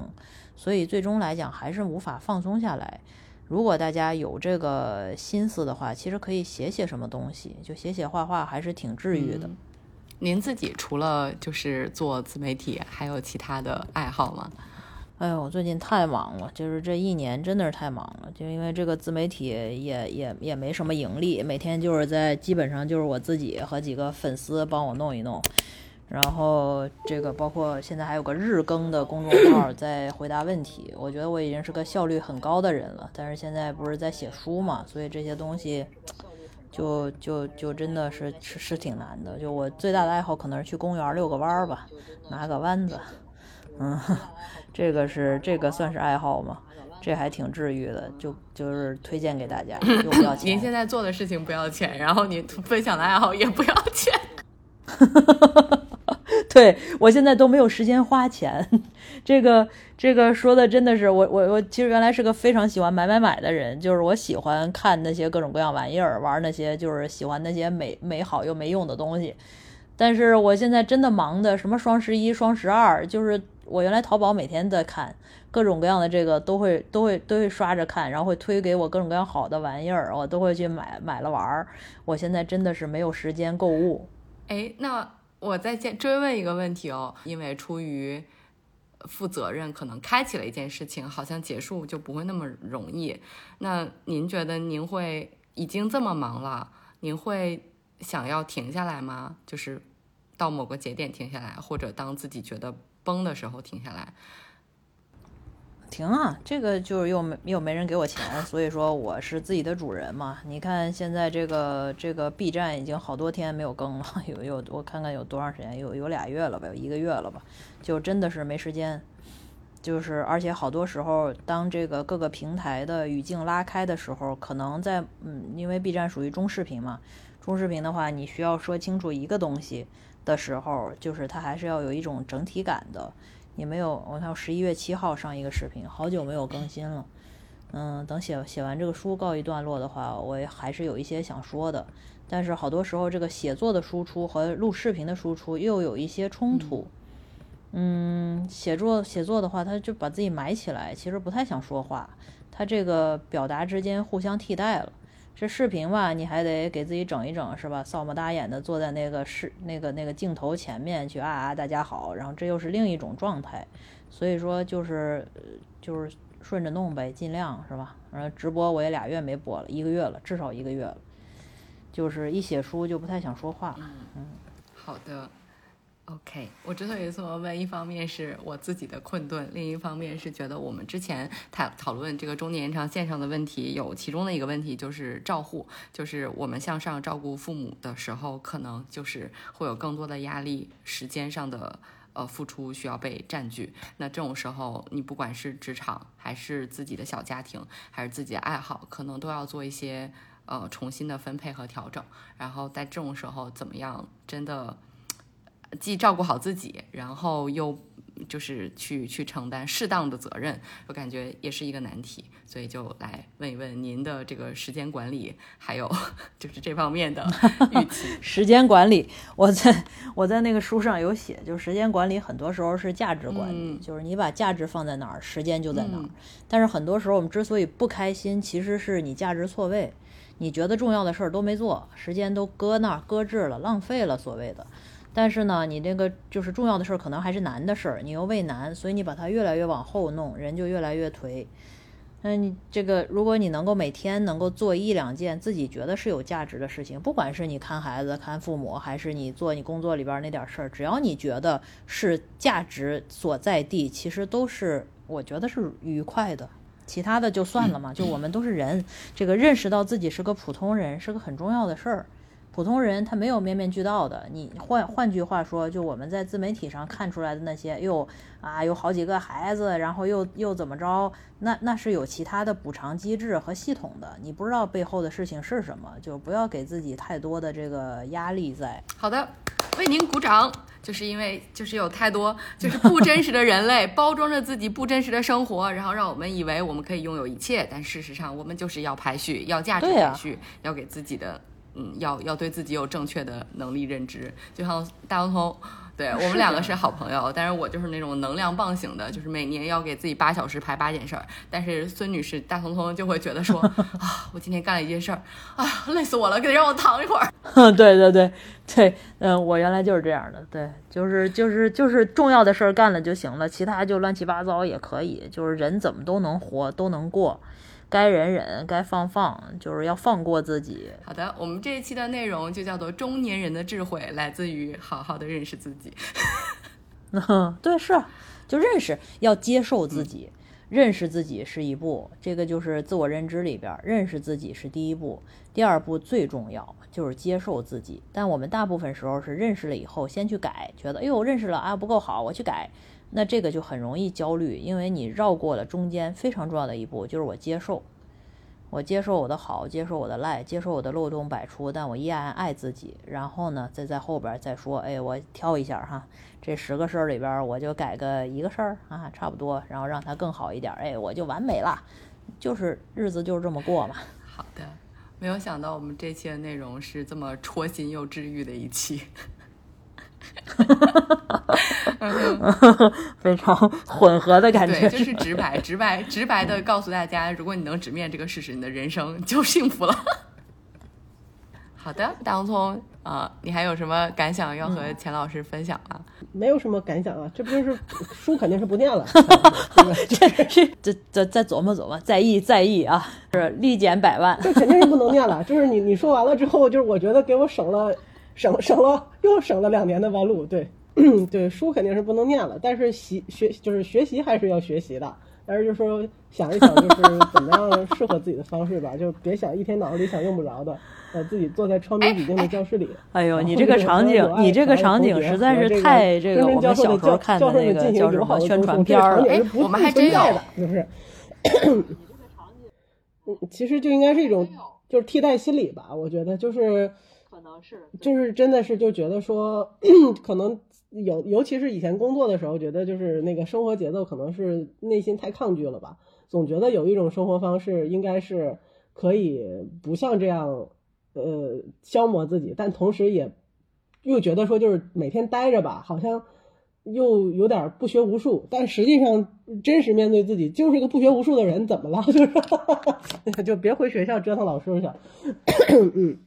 所以最终来讲还是无法放松下来。如果大家有这个心思的话，其实可以写写什么东西，就写写画画，还是挺治愈的。
您自己除了就是做自媒体，还有其他的爱好吗？
哎呦，我最近太忙了，就是这一年真的是太忙了，就因为这个自媒体也也也没什么盈利，每天就是在基本上就是我自己和几个粉丝帮我弄一弄，然后这个包括现在还有个日更的公众号 在回答问题，我觉得我已经是个效率很高的人了，但是现在不是在写书嘛，所以这些东西就就就真的是是是挺难的，就我最大的爱好可能是去公园遛个弯儿吧，拿个弯子。嗯，这个是这个算是爱好吗？这还挺治愈的，就就是推荐给大家，又不要钱。
您现在做的事情不要钱，然后你分享的爱好也不要钱。
对我现在都没有时间花钱，这个这个说的真的是我我我其实原来是个非常喜欢买买买的人，就是我喜欢看那些各种各样玩意儿，玩那些就是喜欢那些美美好又没用的东西。但是我现在真的忙的什么双十一、双十二，就是我原来淘宝每天在看各种各样的这个都会都会都会刷着看，然后会推给我各种各样好的玩意儿，我都会去买买了玩儿。我现在真的是没有时间购物。
哎，那我再追追问一个问题哦，因为出于负责任，可能开启了一件事情，好像结束就不会那么容易。那您觉得您会已经这么忙了，您会想要停下来吗？就是到某个节点停下来，或者当自己觉得崩的时候停下来？
停啊！这个就是又没又没人给我钱，所以说我是自己的主人嘛。你看现在这个这个 B 站已经好多天没有更了，有有我看看有多长时间，有有俩月了吧，有一个月了吧，就真的是没时间。就是而且好多时候，当这个各个平台的语境拉开的时候，可能在嗯，因为 B 站属于中视频嘛，中视频的话，你需要说清楚一个东西的时候，就是它还是要有一种整体感的。也没有，我看十一月七号上一个视频，好久没有更新了。嗯，等写写完这个书告一段落的话，我还是有一些想说的。但是好多时候，这个写作的输出和录视频的输出又有一些冲突。嗯，写作写作的话，他就把自己埋起来，其实不太想说话。他这个表达之间互相替代了。这视频吧，你还得给自己整一整，是吧？扫眉大眼的坐在那个视那个那个镜头前面去啊啊，大家好，然后这又是另一种状态，所以说就是就是顺着弄呗，尽量是吧？然后直播我也俩月没播了，一个月了，至少一个月了，就是一写书就不太想说话。
嗯，好的。OK，我之所以这么问，一方面是我自己的困顿，另一方面是觉得我们之前讨讨论这个中年延长线上的问题，有其中的一个问题就是照护，就是我们向上照顾父母的时候，可能就是会有更多的压力，时间上的呃付出需要被占据。那这种时候，你不管是职场，还是自己的小家庭，还是自己的爱好，可能都要做一些呃重新的分配和调整。然后在这种时候，怎么样真的？既照顾好自己，然后又就是去去承担适当的责任，我感觉也是一个难题，所以就来问一问您的这个时间管理，还有就是这方面的预期。
时间管理，我在我在那个书上有写，就是时间管理很多时候是价值管理，就是你把价值放在哪儿，时间就在哪儿。但是很多时候我们之所以不开心，其实是你价值错位，你觉得重要的事儿都没做，时间都搁那儿搁置了，浪费了所谓的。但是呢，你这个就是重要的事儿，可能还是难的事儿，你又畏难，所以你把它越来越往后弄，人就越来越颓。那你这个，如果你能够每天能够做一两件自己觉得是有价值的事情，不管是你看孩子、看父母，还是你做你工作里边那点事儿，只要你觉得是价值所在地，其实都是我觉得是愉快的。其他的就算了嘛，就我们都是人，这个认识到自己是个普通人，是个很重要的事儿。普通人他没有面面俱到的，你换换句话说，就我们在自媒体上看出来的那些，又啊有好几个孩子，然后又又怎么着，那那是有其他的补偿机制和系统的，你不知道背后的事情是什么，就不要给自己太多的这个压力在。
好的，为您鼓掌，就是因为就是有太多就是不真实的人类 包装着自己不真实的生活，然后让我们以为我们可以拥有一切，但事实上我们就是要排序，要价值排序，要给自己的。嗯，要要对自己有正确的能力认知，就像大彤彤，对我们两个是好朋友，但是我就是那种能量棒型的，就是每年要给自己八小时排八件事儿。但是孙女士大彤彤就会觉得说 啊，我今天干了一件事儿，啊，累死我了，得让我躺一会儿。
对对对对，嗯，我原来就是这样的，对，就是就是就是重要的事儿干了就行了，其他就乱七八糟也可以，就是人怎么都能活，都能过。该忍忍，该放放，就是要放过自己。
好的，我们这一期的内容就叫做“中年人的智慧来自于好好的认识自己”。
对，是，就认识，要接受自己，认识自己是一步，这个就是自我认知里边，认识自己是第一步，第二步最重要就是接受自己。但我们大部分时候是认识了以后先去改，觉得哎呦认识了啊不够好，我去改。那这个就很容易焦虑，因为你绕过了中间非常重要的一步，就是我接受，我接受我的好，接受我的赖，接受我的漏洞百出，但我依然爱自己。然后呢，再在后边再说，哎，我挑一下哈，这十个事儿里边我就改个一个事儿啊，差不多，然后让它更好一点，哎，我就完美了。就是日子就是这么过嘛。
好的，没有想到我们这期的内容是这么戳心又治愈的一期。
非常混合的感觉，
就是直白、直白、直白的告诉大家，如果你能直面这个事实，你的人生就幸福了。好的，大洋葱啊，你还有什么感想要和钱老师分享吗？
没有什么感想啊，这不就是书肯定是不念了，
这这再琢磨琢磨，在意在意啊，是立减百万，
这肯定是不能念了。就是你你说完了之后，就是我觉得给我省了。省省了又省了两年的弯路，对，对，书肯定是不能念了，但是习学就是学习还是要学习的，但是就说想一想就是怎么样适合自己的方式吧，就别想一天脑子里想用不着的，呃，自己坐在窗明几净的教室里。
哎呦，你这个场景，你这个场景实在是太这个我们小时候看的那个叫什么宣传片了，
哎，我们还真有，
就是，嗯，其实就应该是一种就是替代心理吧，我觉得就是。
是，
就是真的是就觉得说，可能有，尤其是以前工作的时候，觉得就是那个生活节奏可能是内心太抗拒了吧，总觉得有一种生活方式应该是可以不像这样，呃，消磨自己，但同时也又觉得说就是每天待着吧，好像又有点不学无术，但实际上真实面对自己就是个不学无术的人，怎么了？就是 就别回学校折腾老师去，嗯。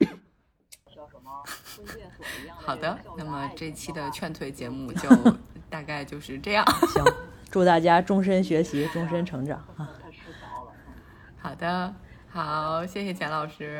好的，那么这期的劝退节目就 大概就是这样。
行，祝大家终身学习，终身成长啊！
好的，好，谢谢钱老师。